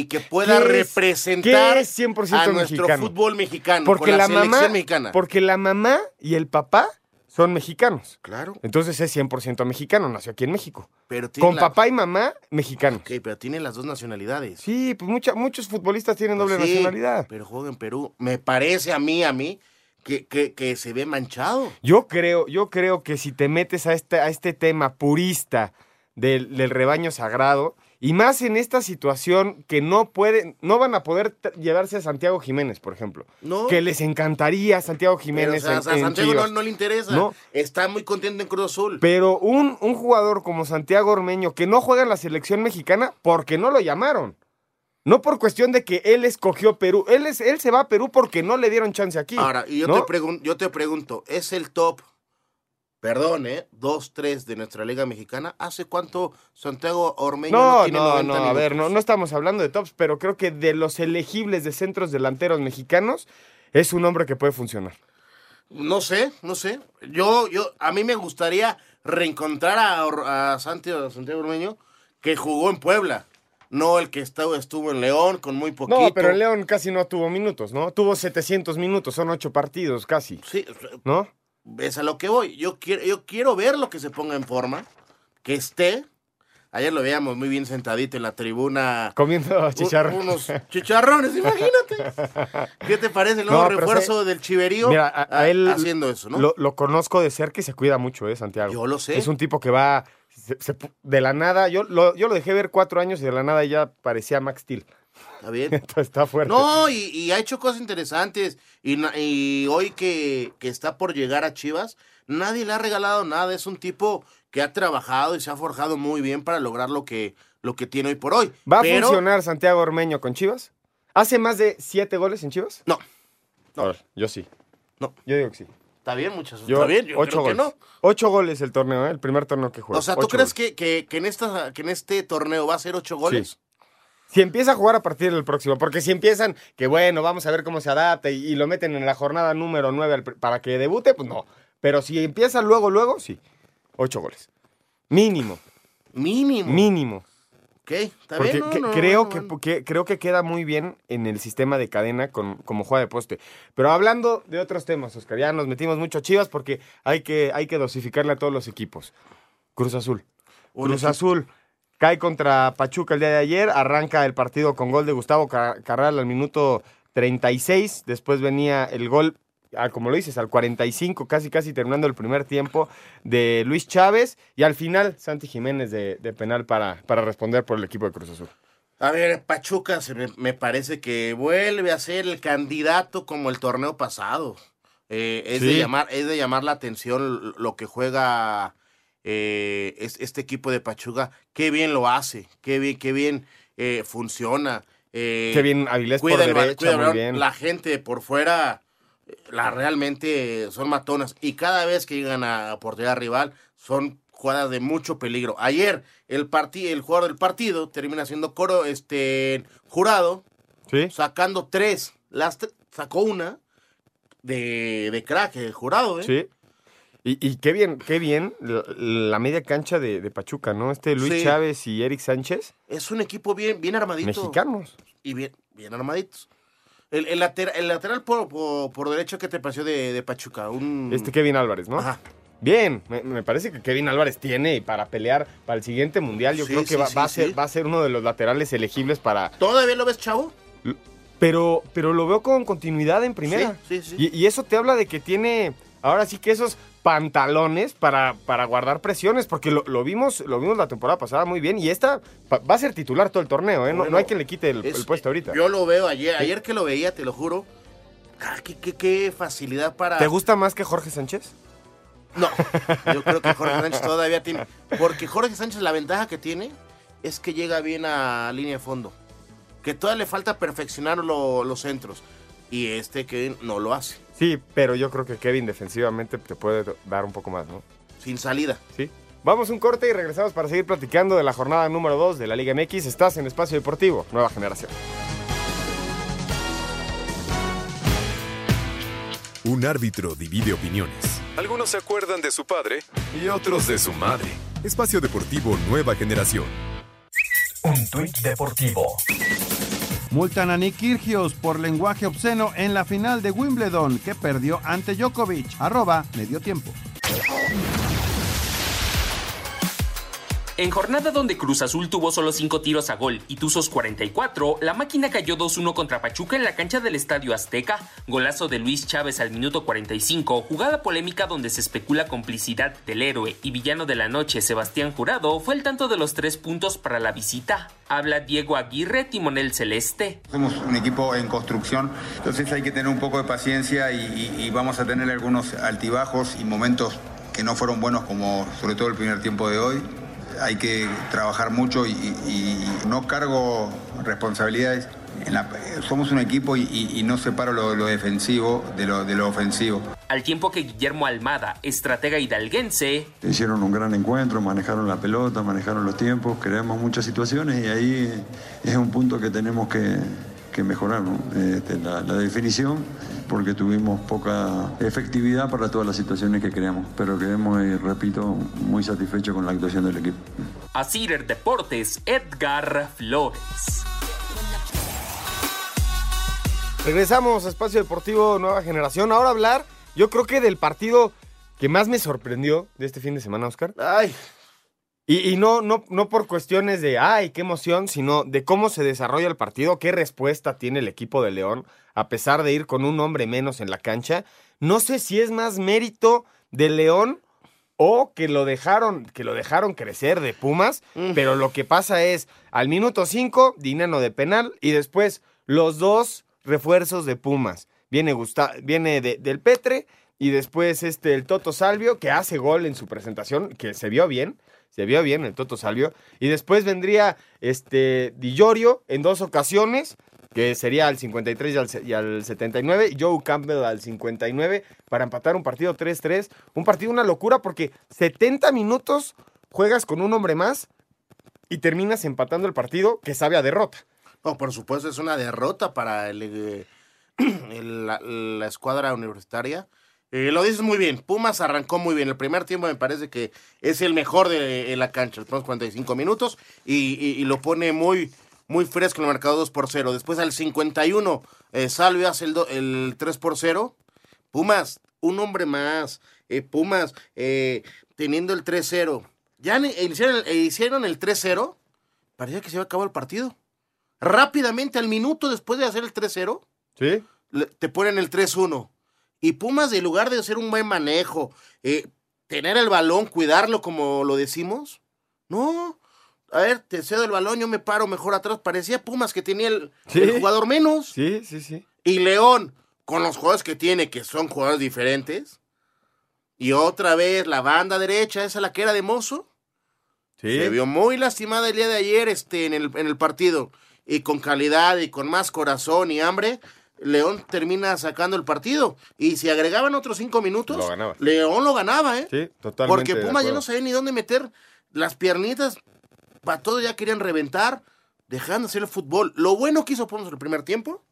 y que pueda ¿Qué es- representar qué es 100% a nuestro mexicano? fútbol mexicano Porque con la, la, selección mamá, mexicana. porque la mamá y el papá son mexicanos. Claro. Entonces es 100% mexicano, nació aquí en México. Pero tiene Con la- papá y mamá mexicanos. Ok, pero tiene las dos nacionalidades. Sí, pues mucha- muchos futbolistas tienen doble Sí, nacionalidad. Pero juega en Perú. Me parece a mí, a mí, que, que, que se ve manchado. Yo creo, yo creo que si te metes a este, a este tema purista del, del rebaño sagrado, y más en esta situación que no pueden, no van a poder llevarse a Santiago Jiménez, por ejemplo. No. Que les encantaría a Santiago Pero, Jiménez. o sea, en- a Santiago no, no le interesa. No. Está muy contento en Cruz Azul. Pero un, un jugador como Santiago Ormeño que no juega en la selección mexicana porque no lo llamaron. No por cuestión de que él escogió Perú. Él, es, él se va a Perú porque no le dieron chance aquí. Ahora, y yo, ¿no? te pregun- yo te pregunto, ¿es el top, perdón, eh, 2-3 de nuestra liga mexicana? ¿Hace cuánto Santiago Ormeño no, No, tiene no, 90 no, a ver, no, estamos hablando de tops, pero creo que de los elegibles de centros delanteros mexicanos es un hombre que puede funcionar. No sé, no sé. Yo, yo, a mí me gustaría reencontrar a, Santiago, Santiago Ormeño que jugó en Puebla. No el que estuvo, estuvo en León con muy poquito. No, pero el León casi no tuvo minutos, ¿no? Tuvo 700 minutos, son ocho partidos casi. Sí, ¿No? Es a lo que voy. Yo quiero, yo quiero verlo que se ponga en forma, que esté. Ayer lo veíamos muy bien sentadito en la tribuna. Comiendo Un- chicharrones. Unos chicharrones, imagínate. ¿Qué te parece el nuevo No, refuerzo sé- del chiverío? Mira, a, a Ah, él haciendo eso, ¿no? Lo, lo conozco de cerca y se cuida mucho, ¿eh, Santiago? Yo lo sé. Es un tipo que va se- se pu- de la nada. Yo lo, yo lo dejé ver cuatro años y de la nada ya parecía Max Steel. Está bien. (laughs) Entonces está fuerte. No, y, y ha hecho cosas interesantes. Y, hoy que, que está por llegar a Chivas, nadie le ha regalado nada. Es un tipo que ha trabajado y se ha forjado muy bien para lograr lo que, lo que tiene hoy por hoy. ¿Va a funcionar Santiago Ormeño con Chivas? ¿Hace más de siete goles en Chivas? No. A ver, yo sí. No. Yo digo que sí. Está bien, muchachos. Yo, Está bien, yo ocho creo que goles. no. Ocho goles el torneo, ¿eh? el primer torneo que juega. O sea, ¿tú Ocho crees que, que en esta, que en este torneo va a ser ocho goles? Sí. Si empieza a jugar a partir del próximo, porque si empiezan, que bueno, vamos a ver cómo se adapta y, y lo meten en la jornada número 9 para que debute, pues no. Pero si empieza luego, luego, sí. Ocho goles. Mínimo. Mínimo. Mínimo. Ok, está Porque bien. no, que- no, creo, no, que, creo que queda muy bien en el sistema de cadena con, como juega de poste. Pero hablando de otros temas, Oscar, ya nos metimos mucho a Chivas porque hay que, hay que dosificarle a todos los equipos. Cruz Azul. Cruz Azul cae contra Pachuca el día de ayer, arranca el partido con gol de Gustavo Ca- Carral al minuto 36, después venía el gol, ah, como lo dices, al 45, casi casi terminando el primer tiempo de Luis Chávez y al final Santi Jiménez de, de penal para, para responder por el equipo de Cruz Azul. A ver, Pachuca se me, me parece que vuelve a ser el candidato como el torneo pasado. Eh, es, de llamar, es de llamar la atención lo que juega eh, es- este equipo de Pachuca. Qué bien lo hace, qué bien, qué bien eh, funciona. eh, Qué bien Avilés por el derecha, cuida muy bien. La gente por fuera, la realmente son matonas. Y cada vez que llegan a portería rival, son jugadas de mucho peligro. Ayer, el, el jugador del partido termina siendo coro, este, jurado, ¿Sí? sacando tres. Las sacó una de, de crack, el jurado, ¿eh? Sí. Y, y qué bien, qué bien la, la media cancha de, de Pachuca, ¿no? Este Luis Sí. Chávez y Eric Sánchez, Es un equipo bien, bien armadito. mexicanos. Y bien, bien armaditos. El, el, later- el lateral por, por, por derecho, ¿qué te pareció de, de Pachuca? Un... Este Kevin Álvarez, ¿no? Ajá. Bien, me, me parece que Kevin Álvarez tiene para pelear para el siguiente mundial. Yo Sí, creo que sí, va, a ser, va a ser uno de los laterales elegibles para. ¿Todavía lo ves, chavo? Pero, pero lo veo con continuidad en primera. Sí, sí, sí. Y, y eso te habla de que tiene ahora sí que esos pantalones para, para guardar presiones, porque lo, lo vimos, lo vimos la temporada pasada muy bien. Y esta va a ser titular todo el torneo, ¿eh? No, Bueno, no hay quien le quite el, es- el puesto ahorita. Yo lo veo ayer, ayer que lo veía, te lo juro. Ah, qué, qué- qué facilidad para. ¿Te gusta más que Jorge Sánchez? No, (laughs) yo creo que Jorge Sánchez todavía tiene. Porque Jorge Sánchez, la ventaja que tiene es que llega bien a línea de fondo. Que todavía le falta perfeccionar lo- los centros. Y este Kevin no lo hace. Sí, pero yo creo que Kevin defensivamente te puede dar un poco más, ¿no? Sin salida. Sí. Vamos un corte y regresamos para seguir platicando de la jornada número 2 de la Liga MX. Estás en Espacio Deportivo, nueva generación. Un árbitro divide opiniones. Algunos se acuerdan de su padre y otros de su madre. Espacio Deportivo Nueva Generación. Un tuit deportivo. Multan a Nick Kyrgios por lenguaje obsceno en la final de Wimbledon que perdió ante Djokovic. Arroba medio tiempo. En jornada donde Cruz Azul tuvo solo 5 tiros a gol y Tuzos 44, la máquina cayó 2-1 contra Pachuca en la cancha del Estadio Azteca. Golazo de Luis Chávez al minuto 45, jugada polémica donde se especula complicidad del héroe y villano de la noche Sebastián Jurado, fue el tanto de los tres puntos para la visita. Habla Diego Aguirre, timonel celeste. Somos un equipo en construcción, entonces hay que tener un poco de paciencia y, vamos a tener algunos altibajos y momentos que no fueron buenos como sobre todo el primer tiempo de hoy. Hay que trabajar mucho y, y- y no cargo responsabilidades. En la- somos un equipo y, y- y no separo lo, lo defensivo de lo, de lo ofensivo. Al tiempo que Guillermo Almada, estratega hidalguense, Hicieron un gran encuentro, manejaron la pelota, manejaron los tiempos, creamos muchas situaciones y ahí es un punto que tenemos que, que mejorar, ¿no? Este, la, la definición, porque tuvimos poca efectividad para todas las situaciones que creamos, pero quedemos, eh, repito, muy satisfechos con la actuación del equipo. a Cider Deportes, Edgar Flores. Regresamos a Espacio Deportivo Nueva Generación. Ahora hablar, yo creo que del partido que más me sorprendió de este fin de semana, Oscar. Ay. Y, y no, no, no por cuestiones de, ay, qué emoción, sino de cómo se desarrolla el partido, qué respuesta tiene el equipo de León, a pesar de ir con un hombre menos en la cancha. No sé si es más mérito de León o que lo dejaron, que lo dejaron crecer de Pumas, pero lo que pasa es, al minuto 5, Dinano de penal, y después los dos refuerzos de Pumas. Viene, Gusta- viene de- del Petre, y después este, el Toto Salvio, que hace gol en su presentación, que se vio bien, se vio bien el Toto Salvio, y después vendría este, Di Llorio en dos ocasiones, que sería al 53 y al, se- y al 79, y Joe Campbell al 59, para empatar un partido 3-3. Un partido una locura porque 70 minutos juegas con un hombre más y terminas empatando el partido que sabe a derrota. No, por supuesto, es una derrota para el, eh, (clears throat) la, la escuadra universitaria. Eh, lo dices muy bien, Pumas arrancó muy bien. El primer tiempo me parece que es el mejor de la cancha, los primeros 45 minutos, y, y- y lo pone muy, muy fresco en el marcador 2 por 0. Después al 51, eh, Salvio hace el, do- el 3 por 0. Pumas, un hombre más. Eh, Pumas, eh, teniendo el 3-0. Ya ni- hicieron, el- hicieron el 3-0, parecía que se iba a acabar el partido rápidamente al minuto después de hacer el 3-0, ¿Sí? te ponen el 3-1. Y Pumas, en lugar de hacer un buen manejo, eh, tener el balón, cuidarlo como lo decimos, no. A ver, te cedo el balón, yo me paro mejor atrás. Parecía Pumas que tenía el, Sí. el jugador menos. Sí, sí, sí. Y León, con los jugadores que tiene, que son jugadores diferentes. Y otra vez la banda derecha, esa la que era de Mozo. Sí. Se vio muy lastimada el día de ayer este, en, el, en el partido. Y con calidad y con más corazón y hambre, León termina sacando el partido. Y si agregaban otros cinco minutos, Lo. León lo ganaba, ¿eh? Sí, totalmente. Porque de Pumas ya no sabía ni dónde meter las piernitas. Para todo ya querían reventar, dejando hacer el fútbol. Lo bueno que hizo Pumas en el primer tiempo,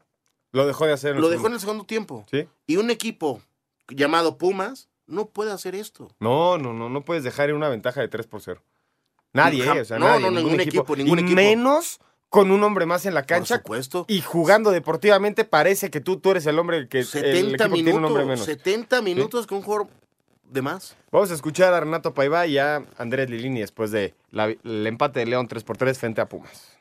Lo dejó de hacer. en el lo dejó en el segundo tiempo. Sí. Y un equipo llamado Pumas no puede hacer esto. No, no, no, no puedes dejar en una ventaja de 3 por 0. Nadie, eh, o sea, no, nadie, no, ningún equipo, ningún y equipo. menos con un hombre más en la cancha. supuesto. Y jugando deportivamente parece que tú, tú eres el hombre que el 70 equipo tiene un hombre minutos, menos. 70 minutos con un jugador de más. Vamos a escuchar a Renato Paiva y a Andrés Lilini después del empate de León 3 por 3 frente a Pumas.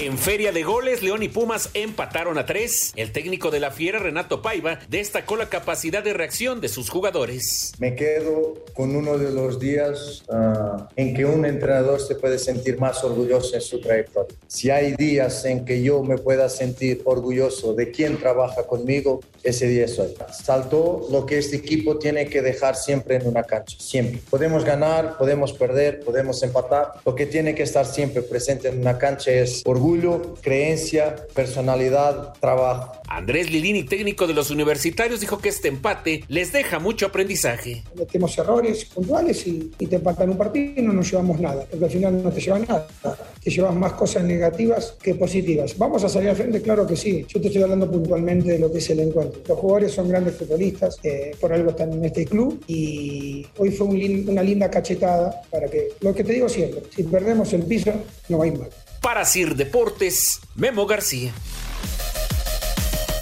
En feria de goles, León y Pumas empataron a tres. El técnico de la Fiera, Renato Paiva, destacó la capacidad de reacción de sus jugadores. Me quedo con uno de los días uh, en que un entrenador se puede sentir más orgulloso en su trayectoria. Si hay días en que yo me pueda sentir orgulloso de quien trabaja conmigo, ese día es hoy. Saltó lo que este equipo tiene que dejar siempre en una cancha, siempre. Podemos ganar, podemos perder, podemos empatar. Lo que tiene que estar siempre presente en una cancha es orgullo orgullo, creencia, personalidad, trabajo. Andrés Lilini, técnico de los universitarios, dijo que este empate les deja mucho aprendizaje. Cometemos errores puntuales y, y te empatan un partido y no nos llevamos nada, porque al final no te llevas nada. Te llevas más cosas negativas que positivas. ¿Vamos a salir al frente? Claro que sí. Yo te estoy hablando puntualmente de lo que es el encuentro. Los jugadores son grandes futbolistas, eh, por algo están en este club y hoy fue un, una linda cachetada para que, lo que te digo siempre, si perdemos el piso, no va a ir mal. Para Sir Deportes, Memo García.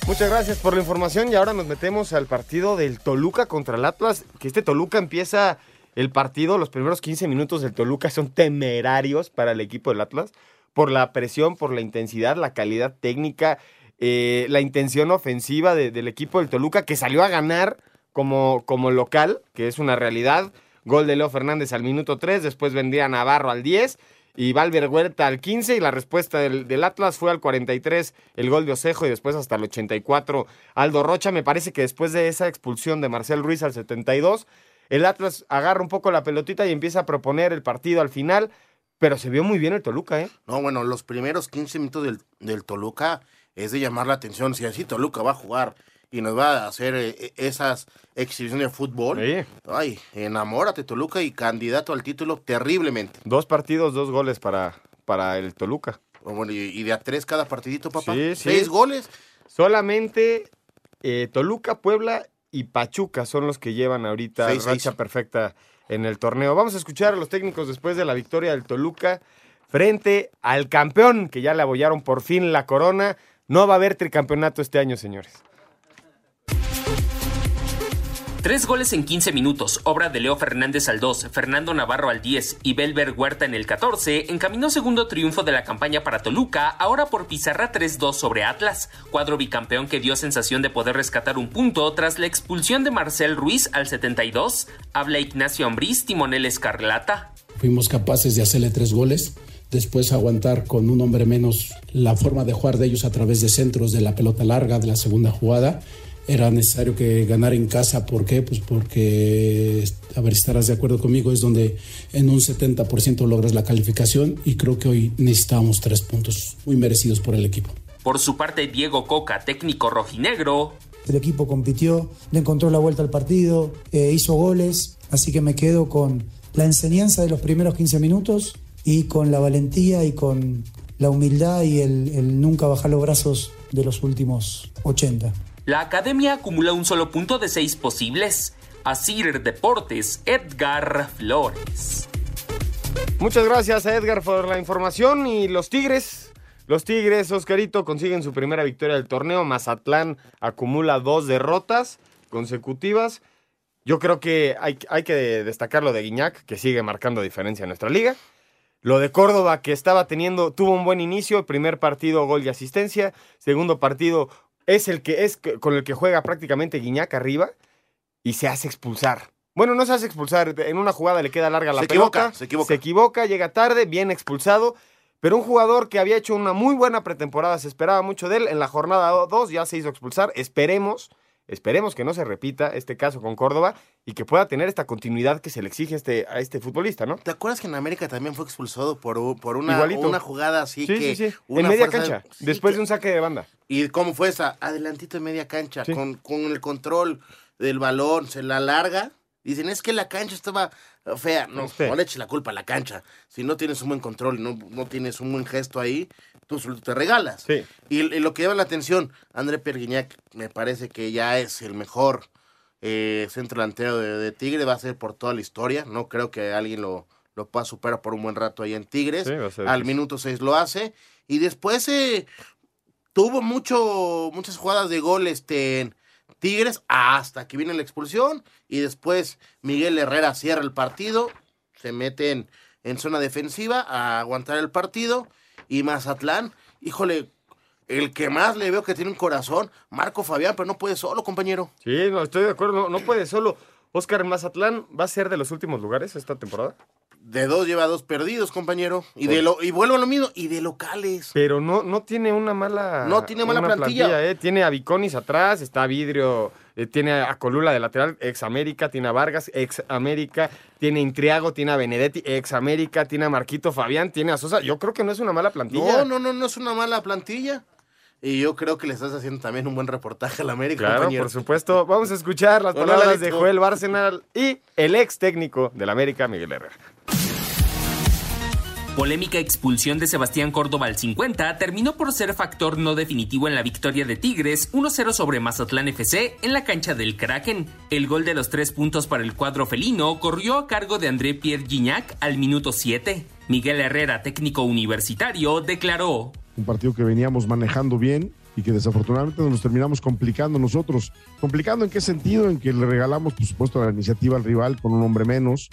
Muchas gracias por la información y ahora nos metemos al partido del Toluca contra el Atlas, que este Toluca empieza el partido, los primeros 15 minutos del Toluca son temerarios para el equipo del Atlas, por la presión, por la intensidad, la calidad técnica, eh, la intención ofensiva de, del equipo del Toluca, que salió a ganar como, como local, que es una realidad. Gol de Leo Fernández al minuto 3, después vendría Navarro al 10 y Valver Huerta al 15 y la respuesta del, del, Atlas fue al 43 el gol de Osejo y después hasta el 84 Aldo Rocha. Me parece que después de esa expulsión de Marcel Ruiz al 72, el Atlas agarra un poco la pelotita y empieza a proponer el partido al final, pero se vio muy bien el Toluca, ¿eh? No, bueno, los primeros 15 minutos del, del Toluca es de llamar la atención. Si así Toluca va a jugar y nos va a hacer eh, esas exhibiciones de fútbol. Sí. Ay, enamórate Toluca y candidato al título terriblemente. Dos partidos, dos goles para, para el Toluca. Bueno, y, de a tres cada partidito, papá. Sí, sí. Seis goles. Solamente eh, Toluca, Puebla y Pachuca son los que llevan ahorita Seis, racha seis. perfecta en el torneo. Vamos a escuchar a los técnicos después de la victoria del Toluca frente al campeón, que ya le abollaron por fin la corona. No va a haber tricampeonato este año, señores. Tres goles en 15 minutos, obra de Leo Fernández al 2, Fernando Navarro al 10 y Belber Huerta en el 14, encaminó segundo triunfo de la campaña para Toluca, ahora por pizarra 3-2 sobre Atlas, cuadro bicampeón que dio sensación de poder rescatar un punto tras la expulsión de Marcel Ruiz al 72, habla Ignacio Ambriz, timonel Escarlata. Fuimos capaces de hacerle tres goles, después aguantar con un hombre menos la forma de jugar de ellos a través de centros de la pelota larga de la segunda jugada era necesario que ganar en casa. ¿Por qué? Pues porque, a ver si estarás de acuerdo conmigo, es donde en un 70% logras la calificación y creo que hoy necesitábamos tres puntos muy merecidos por el equipo. Por su parte, Diego Coca, técnico rojinegro. El equipo compitió, le encontró la vuelta al partido, eh, hizo goles, así que me quedo con la enseñanza de los primeros 15 minutos y con la valentía y con la humildad y el, el nunca bajar los brazos de los últimos 80. La academia acumula un solo punto de seis posibles. Asir Deportes, Edgar Flores. Muchas gracias a Edgar por la información y los Tigres. Los Tigres, Oscarito, consiguen su primera victoria del torneo. Mazatlán acumula dos derrotas consecutivas. Yo creo que hay, que destacar lo de Guiñac, que sigue marcando diferencia en nuestra liga. Lo de Córdoba, que estaba teniendo, tuvo un buen inicio. Primer partido, gol y asistencia. Segundo partido, es el que es con el que juega prácticamente Guiñac arriba y se hace expulsar. Bueno, no se hace expulsar, en una jugada le queda larga la Se pelota, equivoca, se equivoca. se equivoca, llega tarde, bien expulsado, pero un jugador que había hecho una muy buena pretemporada, se esperaba mucho de él, en la jornada 2 ya se hizo expulsar, esperemos, esperemos que no se repita este caso con Córdoba y que pueda tener esta continuidad que se le exige a este, a este futbolista, ¿no? ¿Te acuerdas que en América también fue expulsado por, por una, Igualito. una jugada así Sí, que... sí, sí. una En media fuerza- cancha, después que- de un saque de banda. ¿Y cómo fue esa? Adelantito en media cancha, con, con el control del balón, se la larga. Dicen, es que la cancha estaba fea. No, Es fea. no le eches la culpa a la cancha. Si no tienes un buen control, no, no tienes un buen gesto ahí, tú solo te regalas. Sí. Y, y lo que llama la atención, André Perguiñac me parece que ya es el mejor eh, centro delantero de, de Tigre, va a ser por toda la historia. No creo que alguien lo, lo pueda superar por un buen rato ahí en Tigres. Sí, Al difícil. minuto 6 lo hace. Y después eh, tuvo mucho, muchas jugadas de gol este, en Tigres hasta que viene la expulsión. Y después Miguel Herrera cierra el partido. Se mete en, en zona defensiva a aguantar el partido. Y Mazatlán híjole, el que más le veo que tiene un corazón, Marco Fabián, pero no puede solo, compañero. Sí, no, estoy de acuerdo, no, no puede solo. Oscar Mazatlán va a ser de los últimos lugares esta temporada. De dos lleva dos perdidos, compañero. Y de lo, y vuelvo a lo mismo, y de locales. Pero no, no tiene una mala. No tiene mala plantilla. ¿eh? Tiene a Viconis atrás, está Vidrio, eh, tiene a Colula de lateral, ex América, tiene a Vargas, ex América, tiene a Intriago, tiene a Benedetti, ex América, tiene a Marquito Fabián, tiene a Sosa. Yo creo que no es una mala plantilla. No, no, no, no es una mala plantilla. Y yo creo que le estás haciendo también un buen reportaje al América, Claro, compañero. por supuesto. Vamos a escuchar las palabras de. Joel Bárcenal y el ex técnico del América, Miguel Herrera. Polémica expulsión de Sebastián Córdoba al 50 terminó por ser factor no definitivo en la victoria de Tigres 1-0 sobre Mazatlán FC en la cancha del Kraken. El gol de los tres puntos para el cuadro felino corrió a cargo de André Pierre Gignac al minuto 7. Miguel Herrera, técnico universitario, declaró. un partido que veníamos manejando bien y que desafortunadamente nos terminamos complicando nosotros. ¿Complicando en qué sentido? En que le regalamos, por supuesto, la iniciativa al rival con un hombre menos,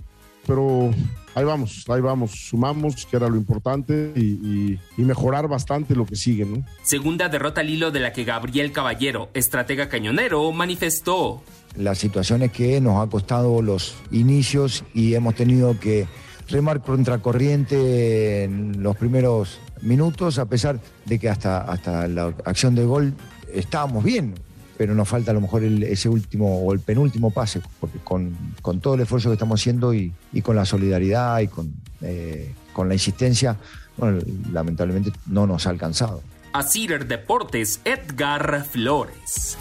pero ahí vamos, ahí vamos, sumamos, que era lo importante, y, y- y mejorar bastante lo que sigue, ¿no? Segunda derrota al hilo de la que Gabriel Caballero, estratega cañonero, manifestó. las situaciones que nos ha costado los inicios y hemos tenido que remar contracorriente en los primeros minutos, a pesar de que hasta, hasta la acción de gol estábamos bien, pero nos falta a lo mejor el- ese último o el penúltimo pase, porque con, con todo el esfuerzo que estamos haciendo y, y con la solidaridad y con, eh, con la insistencia, bueno, lamentablemente no nos ha alcanzado. A Cider Deportes, Edgar Flores.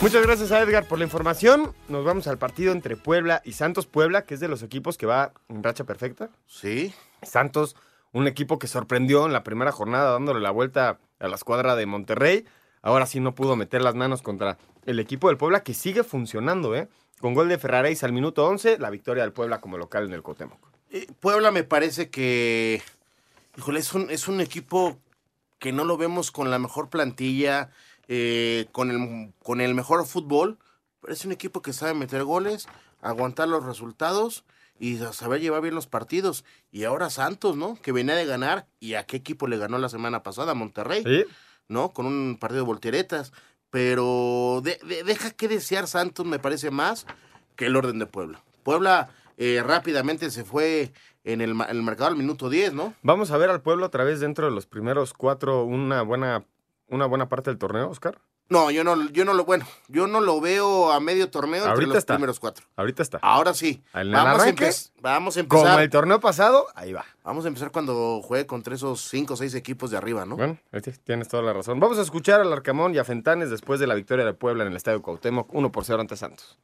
Muchas gracias a Edgar por la información. Nos vamos al partido entre Puebla y Santos Puebla, que es de los equipos que va en racha perfecta. Sí. Santos, un equipo que sorprendió en la primera jornada dándole la vuelta a la escuadra de Monterrey. Ahora sí no pudo meter las manos contra el equipo del Puebla, que sigue funcionando, ¿eh? Con gol de Ferraréis al minuto 11, la victoria del Puebla como local en el Cuauhtémoc. Eh, Puebla me parece que, híjole, es un, es un equipo que no lo vemos con la mejor plantilla, eh, con, el, con el mejor fútbol, pero es un equipo que sabe meter goles, aguantar los resultados y saber llevar bien los partidos. Y ahora Santos, ¿no? Que venía de ganar, ¿y a qué equipo le ganó la semana pasada? A Monterrey, ¿no? Con un partido de volteretas. Pero de- de- deja que desear Santos, me parece más que el orden de Puebla. Puebla eh, rápidamente se fue en el, en el mercado al minuto 10, ¿no? Vamos a ver al Puebla otra vez dentro de los primeros cuatro, una buena, una buena parte del torneo, Oscar. No, yo no, yo no lo, bueno, yo no lo veo a medio torneo entre Ahorita los está. primeros cuatro. Ahorita está. Ahora sí. En el Vamos a, arranque, empe- vamos a empezar. Como el torneo pasado, ahí va. Vamos a empezar cuando juegue contra esos cinco o seis equipos de arriba, ¿no? Bueno, ahí sí, tienes toda la razón. Vamos a escuchar al Arcamón y a Fentanes después de la victoria de Puebla en el Estadio Cuauhtémoc, 1 por 0 ante Santos.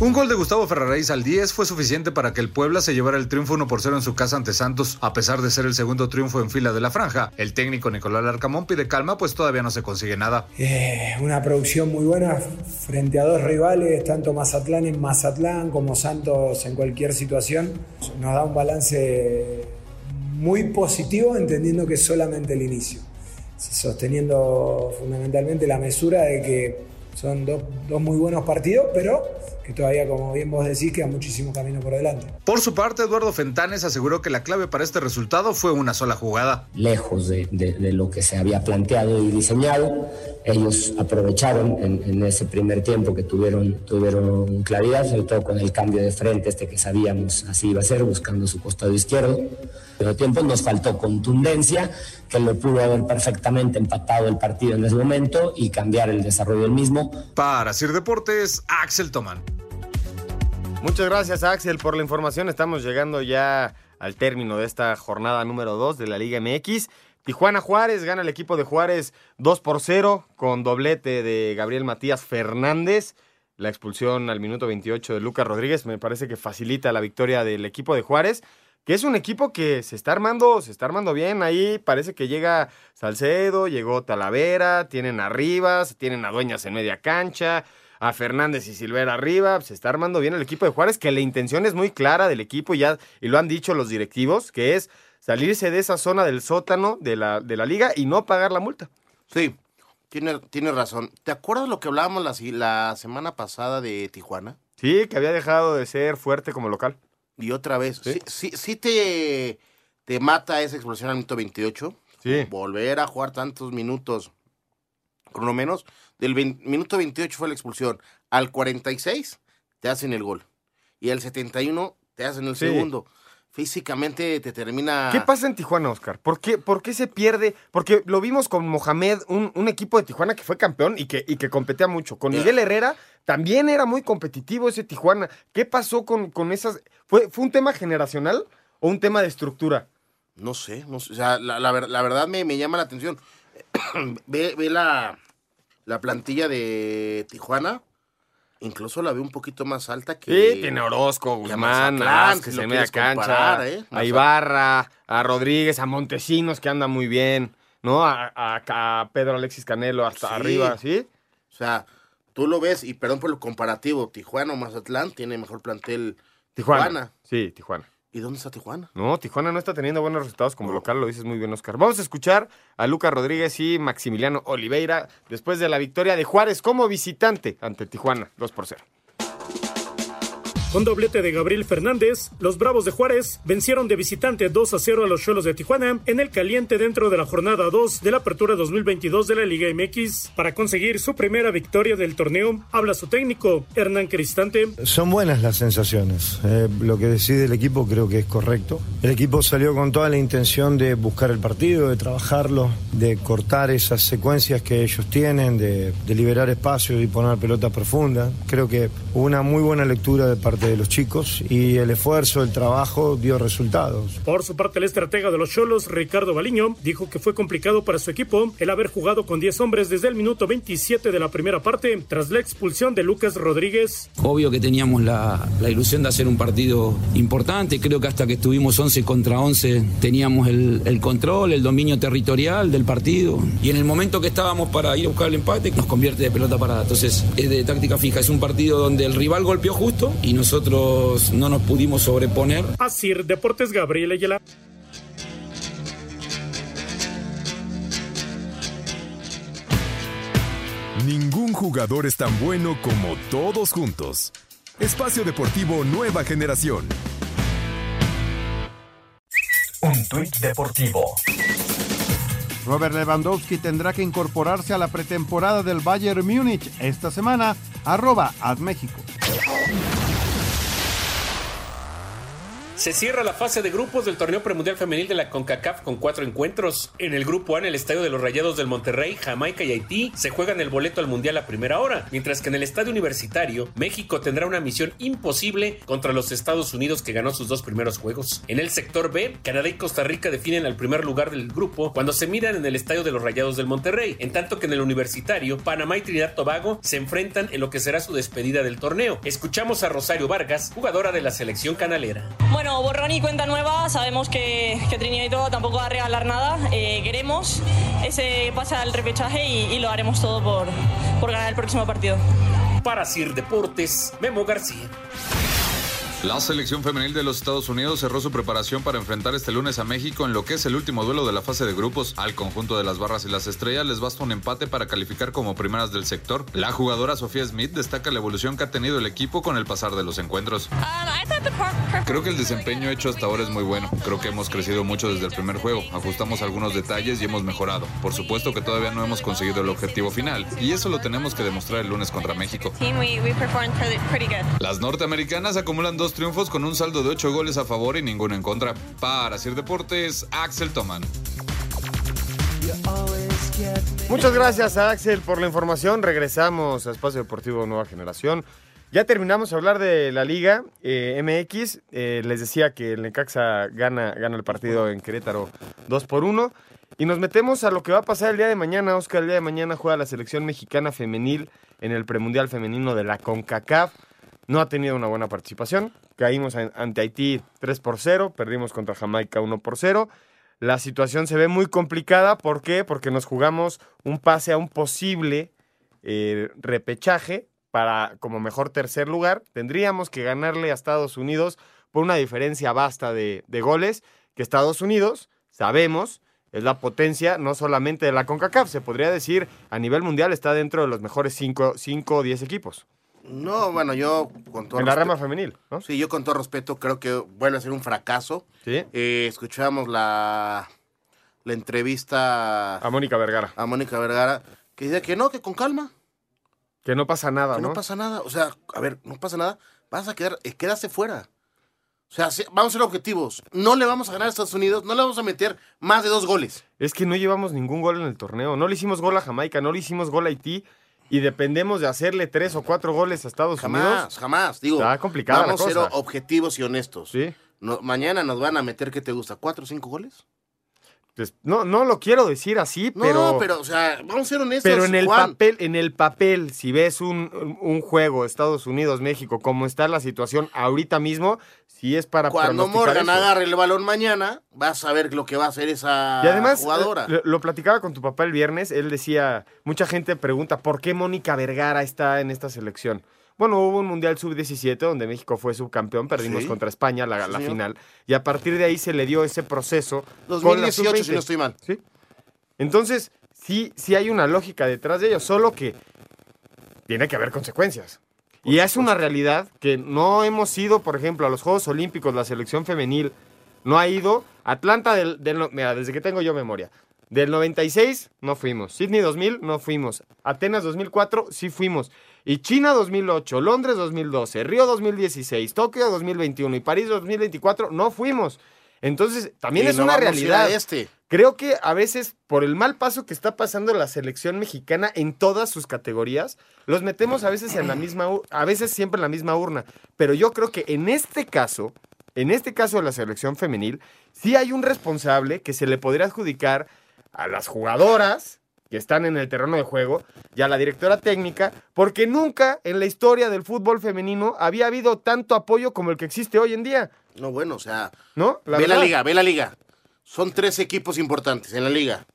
Un gol de Gustavo Ferraréis al 10 fue suficiente para que el Puebla se llevara el triunfo 1 por 0 en su casa ante Santos, a pesar de ser el segundo triunfo en fila de la franja. El técnico Nicolás Larcamón pide calma, pues todavía no se consigue nada. Eh, una producción muy buena frente a dos rivales, tanto Mazatlán en Mazatlán como Santos en cualquier situación. Nos da un balance muy positivo, entendiendo que es solamente el inicio. Sosteniendo fundamentalmente la mesura de que son dos, dos muy buenos partidos, pero que todavía, como bien vos decís, queda muchísimo camino por delante. Por su parte, Eduardo Fentanes aseguró que la clave para este resultado fue una sola jugada. lejos de, de- de lo que se había planteado y diseñado. Ellos aprovecharon en, en ese primer tiempo que tuvieron, tuvieron claridad, sobre todo con el cambio de frente este que sabíamos así iba a ser, buscando su costado izquierdo. Pero tiempo nos faltó contundencia, que lo pudo haber perfectamente empatado el partido en ese momento y cambiar el desarrollo del mismo. Para Sir Deportes, Axel Toman. Muchas gracias, Axel, por la información. Estamos llegando ya al término de esta jornada número 2 de la Liga MX. Tijuana Juárez gana el equipo de Juárez 2 por 0 con doblete de Gabriel Matías Fernández. La expulsión al minuto 28 de Lucas Rodríguez me parece que facilita la victoria del equipo de Juárez, que es un equipo que se está armando, se está armando bien. Ahí parece que llega Salcedo, llegó Talavera, tienen arriba, tienen a Dueñas en media cancha, a Fernández y Silvera arriba. Se está armando bien el equipo de Juárez, que la intención es muy clara del equipo ya, y lo han dicho los directivos, que es salirse de esa zona del sótano de la, de la liga y no pagar la multa. Sí, tiene, tiene razón. ¿Te acuerdas lo que hablábamos la, la semana pasada de Tijuana? Sí, que había dejado de ser fuerte como local. Y otra vez, sí, sí, sí te, te mata esa expulsión al minuto 28. Sí. Volver a jugar tantos minutos, con lo menos, del minuto 28 fue la expulsión. Al 46 te hacen el gol. Y al 71 te hacen el Sí. segundo. Físicamente te termina... ¿Qué pasa en Tijuana, Oscar? ¿Por qué, por qué se pierde? Porque lo vimos con Mohamed, un, un equipo de Tijuana que fue campeón y que, y que competía mucho. Con Miguel Herrera también era muy competitivo ese Tijuana. ¿Qué pasó con, con esas? ¿Fue, ¿Fue un tema generacional o un tema de estructura? No sé, no sé, o sea, la, la la verdad me, me llama la atención. (coughs) ve ve la, la plantilla de Tijuana, incluso la veo un poquito más alta que... Sí, tiene Orozco, que a Guzmán, Mazatlán, a si Vázquez lo en media comparar, cancha, ¿eh? a Ibarra, a Rodríguez, a Montesinos, que anda muy bien, ¿no? A, a- a Pedro Alexis Canelo hasta Sí. arriba, ¿sí? O sea, tú lo ves, y perdón por el comparativo, Tijuana o Mazatlán tiene mejor plantel Tijuana. Tijuana. Sí, Tijuana. ¿Y dónde está Tijuana? No, Tijuana no está teniendo buenos resultados como local, lo dices muy bien, Oscar. Vamos a escuchar a Lucas Rodríguez y Maximiliano Oliveira después de la victoria de Juárez como visitante ante Tijuana, 2 por 0. Con doblete de Gabriel Fernández, los Bravos de Juárez vencieron de visitante 2 a 0 a los Cholos de Tijuana en el caliente dentro de la jornada 2 de la Apertura 2022 de la Liga MX. Para conseguir su primera victoria del torneo, habla su técnico, Hernán Cristante. Son buenas las sensaciones. Eh, lo que decide el equipo creo que es correcto. El equipo salió con toda la intención de buscar el partido, de trabajarlo, de cortar esas secuencias que ellos tienen, de, liberar espacio y poner pelota profunda. Creo que hubo una muy buena lectura de parte de los chicos y el esfuerzo, el trabajo dio resultados. Por su parte, el estratega de los Cholos, Ricardo Baliño, dijo que fue complicado para su equipo el haber jugado con 10 hombres desde el minuto 27 de la primera parte, tras la expulsión de Lucas Rodríguez. Obvio que teníamos la, la ilusión de hacer un partido importante. Creo que hasta que estuvimos 11 contra 11 teníamos el, el control, el dominio territorial del partido. Y en el momento que estábamos para ir a buscar el empate, nos convierte de pelota parada. Entonces es de táctica fija. Es un partido donde el rival golpeó justo y nosotros no nos pudimos sobreponer. Asir Deportes Gabriel Ayala. Ningún jugador es tan bueno como todos juntos. Espacio Deportivo Nueva Generación. Un tuit deportivo. Robert Lewandowski tendrá que incorporarse a la pretemporada del Bayern Múnich esta semana. Arroba México. Se cierra la fase de grupos del torneo premundial femenil de la CONCACAF con cuatro encuentros. En el grupo A, en el estadio de los Rayados del Monterrey, Jamaica y Haití se juegan el boleto al mundial a primera hora, mientras que en el estadio universitario, México tendrá una misión imposible contra los Estados Unidos que ganó sus dos primeros juegos. En el sector B, Canadá y Costa Rica definen al primer lugar del grupo cuando se miran en el estadio de los Rayados del Monterrey, en tanto que en el universitario, Panamá y Trinidad Tobago se enfrentan en lo que será su despedida del torneo. Escuchamos a Rosario Vargas, jugadora de la selección canalera. Bueno, borrón y cuenta nueva. Sabemos que, que Trinidad y Tobago tampoco va a regalar nada. Eh, queremos ese pase al repechaje y, lo haremos todo por, por ganar el próximo partido. Para Sir Deportes, Memo García. La selección femenil de los Estados Unidos cerró su preparación para enfrentar este lunes a México en lo que es el último duelo de la fase de grupos. Al conjunto de las barras y las estrellas les basta un empate para calificar como primeras del sector. La jugadora Sofía Smith destaca la evolución que ha tenido el equipo con el pasar de los encuentros. Creo que el desempeño hecho hasta ahora es muy bueno. Creo que hemos crecido mucho desde el primer juego. Ajustamos algunos detalles y hemos mejorado. Por supuesto que todavía no hemos conseguido el objetivo final y eso lo tenemos que demostrar el lunes contra México. Las norteamericanas acumulan dos triunfos con un saldo de 8 goles a favor y ninguno en contra. Para Sir Deportes, Axel Toman. Muchas gracias a Axel por la información. Regresamos a Espacio Deportivo Nueva Generación. Ya terminamos de hablar de la Liga eh, MX. Eh, les decía que el Necaxa gana, gana el partido en Querétaro 2 por 1. Y nos metemos a lo que va a pasar el día de mañana. Oscar, el día de mañana juega la selección mexicana femenil en el premundial femenino de la CONCACAF. No ha tenido una buena participación. Caímos an- ante Haití 3 por 0, perdimos contra Jamaica 1 por 0. La situación se ve muy complicada. ¿Por qué? Porque nos jugamos un pase a un posible eh, repechaje para como mejor tercer lugar. Tendríamos que ganarle a Estados Unidos por una diferencia vasta de, de goles, que Estados Unidos, sabemos, es la potencia no solamente de la CONCACAF, se podría decir a nivel mundial está dentro de los mejores 5 o 10 equipos. No, bueno, yo con todo En la rama femenil, ¿no? Sí, yo con todo respeto creo que vuelve a ser un fracaso. Sí. Eh, escuchamos la, la entrevista A Mónica Vergara. a Mónica Vergara, que dice que no, que con calma, Que no pasa nada, que ¿no? no pasa nada. O sea, a ver, no pasa nada, vas a quedar, eh, quedaste fuera. O sea, vamos a ser objetivos. No le vamos a ganar a Estados Unidos, no le vamos a meter más de dos goles. Es que no llevamos ningún gol en el torneo. No le hicimos gol a Jamaica, no le hicimos gol a Haití. Y dependemos de hacerle tres o cuatro goles a Estados Jamás, Unidos. jamás. Digo, Está complicada vamos a ser objetivos y honestos. Sí. No- mañana nos van a meter, ¿qué te gusta? ¿Cuatro o cinco goles? Pues, no, no lo quiero decir así, No, pero. pero, o sea, vamos a ser honestos. Pero en el Juan. papel, en el papel, si ves un, un juego Estados Unidos, México, como está la situación ahorita mismo, sí es para Cuando Morgan eso. agarre el balón mañana, vas a ver lo que va a hacer esa Y además, jugadora. eh, Lo, lo platicaba con tu papá el viernes, él decía, mucha gente pregunta, ¿por qué Mónica Vergara está en esta selección? Bueno, hubo un Mundial Sub-17 donde México fue subcampeón, perdimos Sí. contra España la, la final, y a partir de ahí se le dio ese proceso. con la 2018, si sub-20. no estoy mal. Sí. Entonces, sí, sí hay una lógica detrás de ello, solo que tiene que haber consecuencias. Y es una realidad que no hemos ido, por ejemplo, a los Juegos Olímpicos, la selección femenil no ha ido. Atlanta, del, del mira, desde que tengo yo memoria. Del 96 no fuimos. Sydney 2000 no fuimos. Atenas 2004 sí fuimos. Y China 2008, Londres 2012, Río 2016, Tokio 2021 y París 2024 no fuimos. Entonces, también Y es no una realidad. este. Creo que a veces, por el mal paso que está pasando la selección mexicana en todas sus categorías, los metemos a veces en la misma, a veces siempre en la misma urna. Pero yo creo que en este caso, en este caso de la selección femenil, sí hay un responsable que se le podría adjudicar a las jugadoras que están en el terreno de juego y a la directora técnica, porque nunca en la historia del fútbol femenino había habido tanto apoyo como el que existe hoy en día. No, bueno, o sea, ¿No? ve la liga, ve la liga. Son tres equipos importantes en la liga.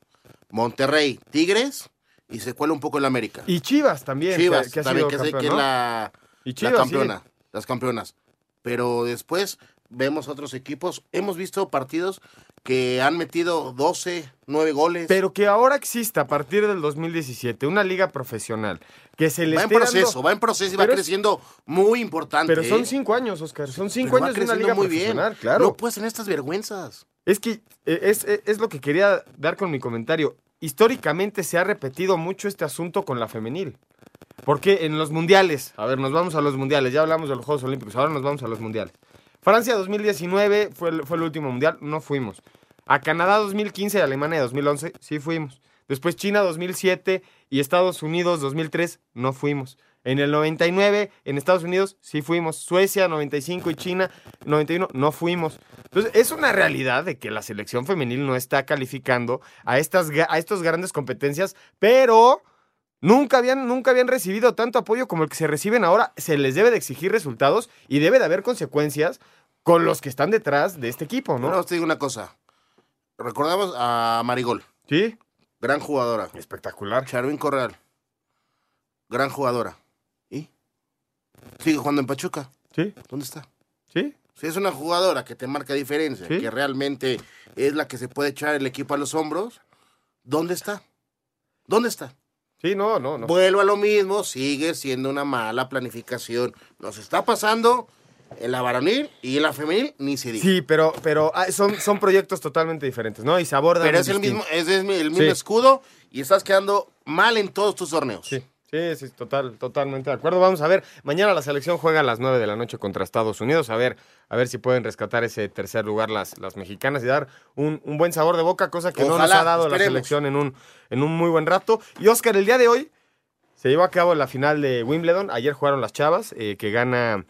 Monterrey, Tigres y se cuela un poco el América. Y Chivas también. Chivas que ha también, sido que, campeón, que es ¿no? la, Y la Chivas, campeona, sí. las campeonas. Pero después vemos otros equipos. Hemos visto partidos que han metido 12, 9 goles. Pero que ahora exista a partir del 2017 una liga profesional que se le va en proceso, dando- va en proceso y va es- creciendo muy importante. Pero son ¿eh? cinco años, Oscar. Son cinco Pero va años de una liga muy bien. profesional, claro. No puedes tener estas vergüenzas. Es que eh, es, es- es lo que quería dar con mi comentario. Históricamente se ha repetido mucho este asunto con la femenil. Porque en los mundiales, a ver, nos vamos a los mundiales, ya hablamos de los Juegos Olímpicos, ahora nos vamos a los mundiales. Francia 2019 fue el, fue el último mundial, no fuimos. A Canadá 2015 y Alemania 2011, sí fuimos. Después China 2007 y Estados Unidos 2003, no fuimos. En el 99 en Estados Unidos sí fuimos. Suecia 95 y China 91 no fuimos. Entonces es una realidad de que la selección femenil no está calificando a estas a estas grandes competencias, pero nunca habían nunca habían recibido tanto apoyo como el que se reciben ahora. Se les debe de exigir resultados y debe de haber consecuencias con los que están detrás de este equipo, ¿no? No, te digo una cosa. Recordamos a Marigol. Sí. Gran jugadora. Espectacular. Charvin Corral. Gran jugadora. ¿Y? Sigue jugando en Pachuca. Sí. ¿Dónde está? Sí. Si es una jugadora que te marca diferencia, Sí. que realmente es la que se puede echar el equipo a los hombros, ¿dónde está? ¿Dónde está? Sí, no, no, no. Vuelvo a lo mismo, sigue siendo una mala planificación. Nos está pasando en la varonil y en la femenil, ni se diga. Sí, pero, pero ah, son, son proyectos totalmente diferentes, ¿no? Y se abordan Pero es el mismo, es el mi- el mismo Sí. escudo y estás quedando mal en todos tus torneos. Sí. Sí, sí, total, totalmente de acuerdo. Vamos a ver, mañana la selección juega a las 9 de la noche contra Estados Unidos, a ver, a ver si pueden rescatar ese tercer lugar las, las mexicanas y dar un, un buen sabor de boca, cosa que no nos ha dado la selección en un, en un muy buen rato. Y Oscar, el día de hoy se llevó a cabo la final de Wimbledon, ayer jugaron las chavas, eh, que gana,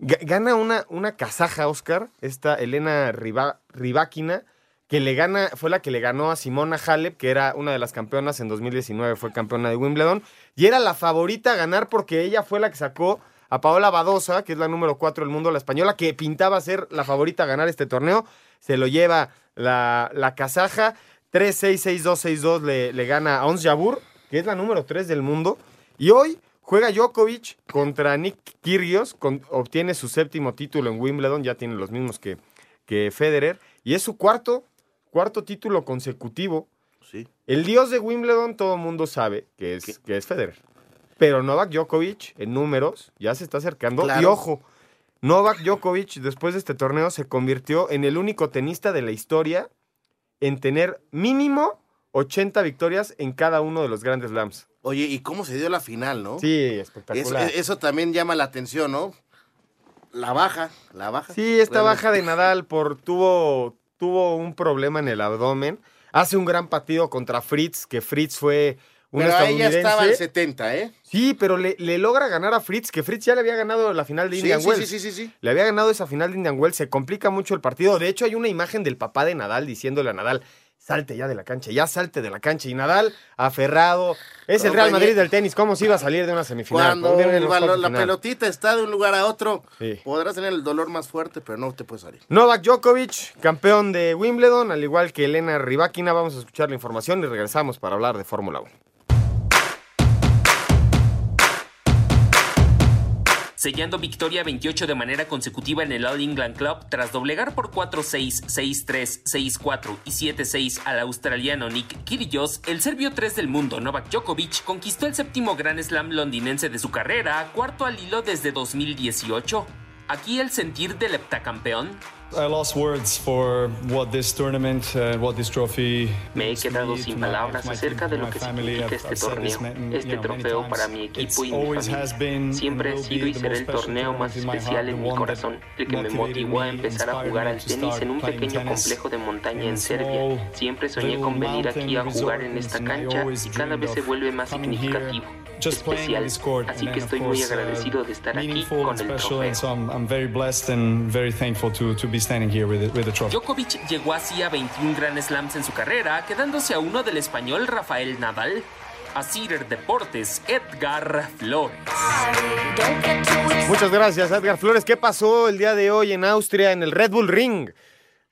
ga- gana una, una kazaja, Oscar, esta Elena Rybakina, que le gana, fue la que le ganó a Simona Halep, que era una de las campeonas en 2019, fue campeona de Wimbledon, y era la favorita a ganar porque ella fue la que sacó a Paola Badosa, que es la número 4 del mundo, la española, que pintaba ser la favorita a ganar este torneo, se lo lleva la, la kazaja, 3-6-6-2-6-2 le, le gana a Ons Jabur, que es la número 3 del mundo, y hoy juega Djokovic contra Nick Kyrgios, obtiene su séptimo título en Wimbledon, ya tiene los mismos que, que Federer, y es su cuarto, cuarto título consecutivo. Sí. El dios de Wimbledon todo el mundo sabe que es, que es Federer. pero Novak Djokovic en números ya se está acercando. Claro. Y ojo, Novak Djokovic después de este torneo se convirtió en el único tenista de la historia en tener mínimo 80 victorias en cada uno de los grandes slams. Oye, ¿y cómo se dio la final, no? Sí, Eso, espectacular. eso también llama la atención, ¿no? La baja, la baja. Sí, esta Realmente. baja de Nadal por tuvo, tuvo un problema en el abdomen. Hace un gran partido contra Fritz, que Fritz fue un Pero ahí ya estadounidense. estaba el 70, ¿eh? Sí, pero le, le logra ganar a Fritz, que Fritz ya le había ganado la final de Sí, Indian sí, Wells. sí, sí, sí, sí. Le había ganado esa final de Indian Wells. Se complica mucho el partido. De hecho, hay una imagen del papá de Nadal diciéndole a Nadal, salte ya de la cancha, ya salte de la cancha. Y Nadal, aferrado. Es el Real Madrid del tenis. ¿Cómo se iba a salir de una semifinal? Cuando el cuartos la pelotita está de un lugar a otro, Sí. podrás tener el dolor más fuerte, pero no te puede salir. Novak Djokovic, campeón de Wimbledon, al igual que Elena Rybakina. Vamos a escuchar la información y regresamos para hablar de Fórmula 1. Sellando victoria 28 de manera consecutiva en el All England Club tras doblegar por 4-6, 6-3, 6-4 y 7-6 al australiano Nick Kyrgios, el serbio 3 del mundo Novak Djokovic conquistó el séptimo Grand Slam londinense de su carrera, cuarto al hilo desde 2018. Aquí el sentir del heptacampeón. I lost words for what this tournament, what this trophy. Me he quedado sin palabras acerca de lo que significa este torneo, este trofeo para mi equipo y mi familia. Siempre ha sido y será el torneo más especial en mi corazón, el que me motivó a empezar a jugar al to tenis en un pequeño tennis complejo de montaña in en a Serbia. small Siempre soñé con venir aquí a mountain jugar en esta cancha y cada vez se vuelve más significativo, especial. in this court, Así que estoy muy uh, agradecido de estar aquí meaningful con and el special, trofeo. and so I'm, I'm very blessed and very thankful to, to be standing here with, it, with the trophy. Djokovic llegó así a 21 Grand Slams en su carrera, quedándose a uno del español Rafael Nadal. A Cider Deportes, Edgar Flores. Muchas gracias, Edgar Flores. ¿Qué pasó el día de hoy en Austria en el Red Bull Ring?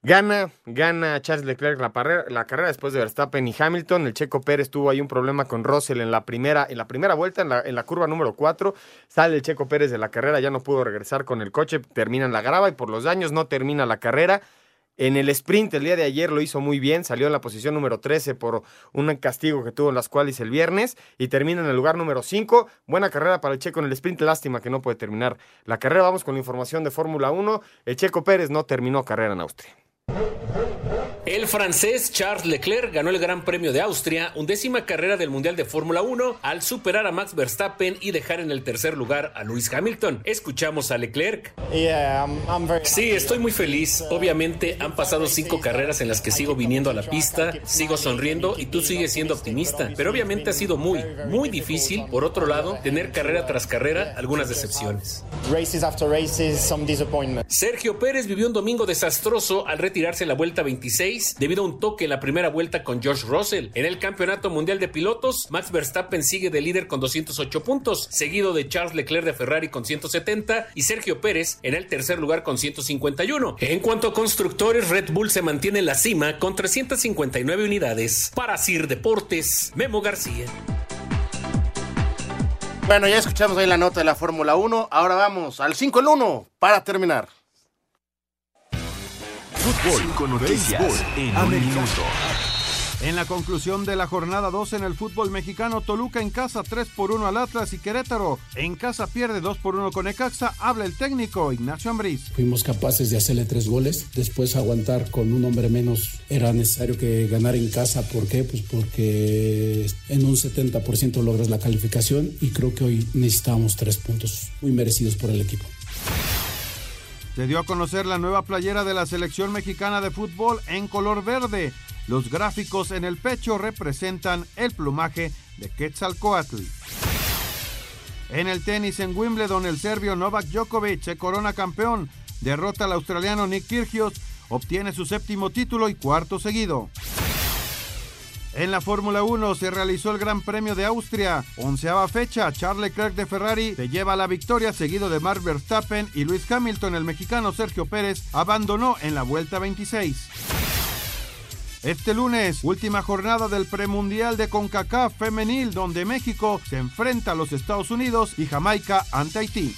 Gana, gana Charles Leclerc la, carrera después de Verstappen y Hamilton. El Checo Pérez tuvo ahí un problema con Russell en la primera, en la primera vuelta, en la, en la curva número 4. Sale el Checo Pérez de la carrera, ya no pudo regresar con el coche, termina en la grava y por los daños no termina la carrera. En el sprint el día de ayer lo hizo muy bien, salió en la posición número 13 por un castigo que tuvo en las cuales el viernes y termina en el lugar número 5. Buena carrera para el Checo en el sprint, lástima que no puede terminar la carrera. Vamos con la información de Fórmula 1. El Checo Pérez no terminó carrera en Austria. El francés Charles Leclerc ganó el Gran Premio de Austria, undécima carrera del Mundial de Fórmula 1, al superar a Max Verstappen y dejar en el tercer lugar a Lewis Hamilton. Escuchamos a Leclerc. Sí, estoy muy feliz. Obviamente han pasado cinco carreras en las que sigo viniendo a la pista, sigo sonriendo y tú sigues siendo optimista. Pero obviamente ha sido muy, muy difícil, por otro lado, tener carrera tras carrera algunas decepciones. Sergio Pérez vivió un domingo desastroso al retirarse en la vuelta 26 debido a un toque en la primera vuelta con George Russell. En el Campeonato Mundial de Pilotos, Max Verstappen sigue de líder con 208 puntos, seguido de Charles Leclerc de Ferrari con 170 y Sergio Pérez en el tercer lugar con 151. En cuanto a constructores, Red Bull se mantiene en la cima con 359 unidades. Para Sir Deportes, Memo García. Bueno, ya escuchamos ahí la nota de la Fórmula 1. Ahora vamos al 5 en 1 para terminar. Fútbol, Cinco noticias béisbol, en un minuto. En la conclusión de la jornada 2 en el fútbol mexicano, Toluca en casa 3 por 1 al Atlas y Querétaro en casa pierde 2 por 1 con Ecaxa. Habla el técnico Ignacio Ambriz. Fuimos capaces de hacerle tres goles, después aguantar con un hombre menos. Era necesario que ganar en casa. ¿Por qué? Pues porque en un 70% logras la calificación y creo que hoy necesitábamos tres puntos muy merecidos por el equipo. Se dio a conocer la nueva playera de la selección mexicana de fútbol en color verde. Los gráficos en el pecho representan el plumaje de Quetzalcoatl. En el tenis en Wimbledon, el serbio Novak Djokovic se corona campeón. Derrota al australiano Nick Kyrgios, obtiene su séptimo título y cuarto seguido. En la Fórmula 1 se realizó el Gran Premio de Austria. Onceava fecha, Charles Leclerc de Ferrari se lleva la victoria seguido de Mark Verstappen y Luis Hamilton, el mexicano Sergio Pérez, abandonó en la vuelta 26. Este lunes, última jornada del premundial de CONCACAF femenil, donde México se enfrenta a los Estados Unidos y Jamaica ante Haití.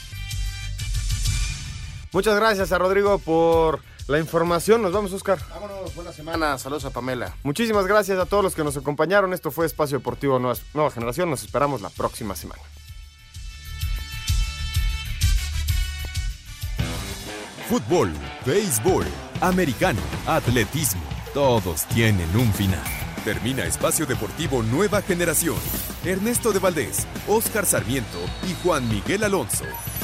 Muchas gracias a Rodrigo por la información. Nos vamos, a Oscar. Vámonos, buena semana. Saludos a Pamela. Muchísimas gracias a todos los que nos acompañaron. Esto fue Espacio Deportivo Nueva, Nueva Generación. Nos esperamos la próxima semana. Fútbol, béisbol, americano, atletismo. Todos tienen un final. Termina Espacio Deportivo Nueva Generación. Ernesto de Valdés, Óscar Sarmiento y Juan Miguel Alonso.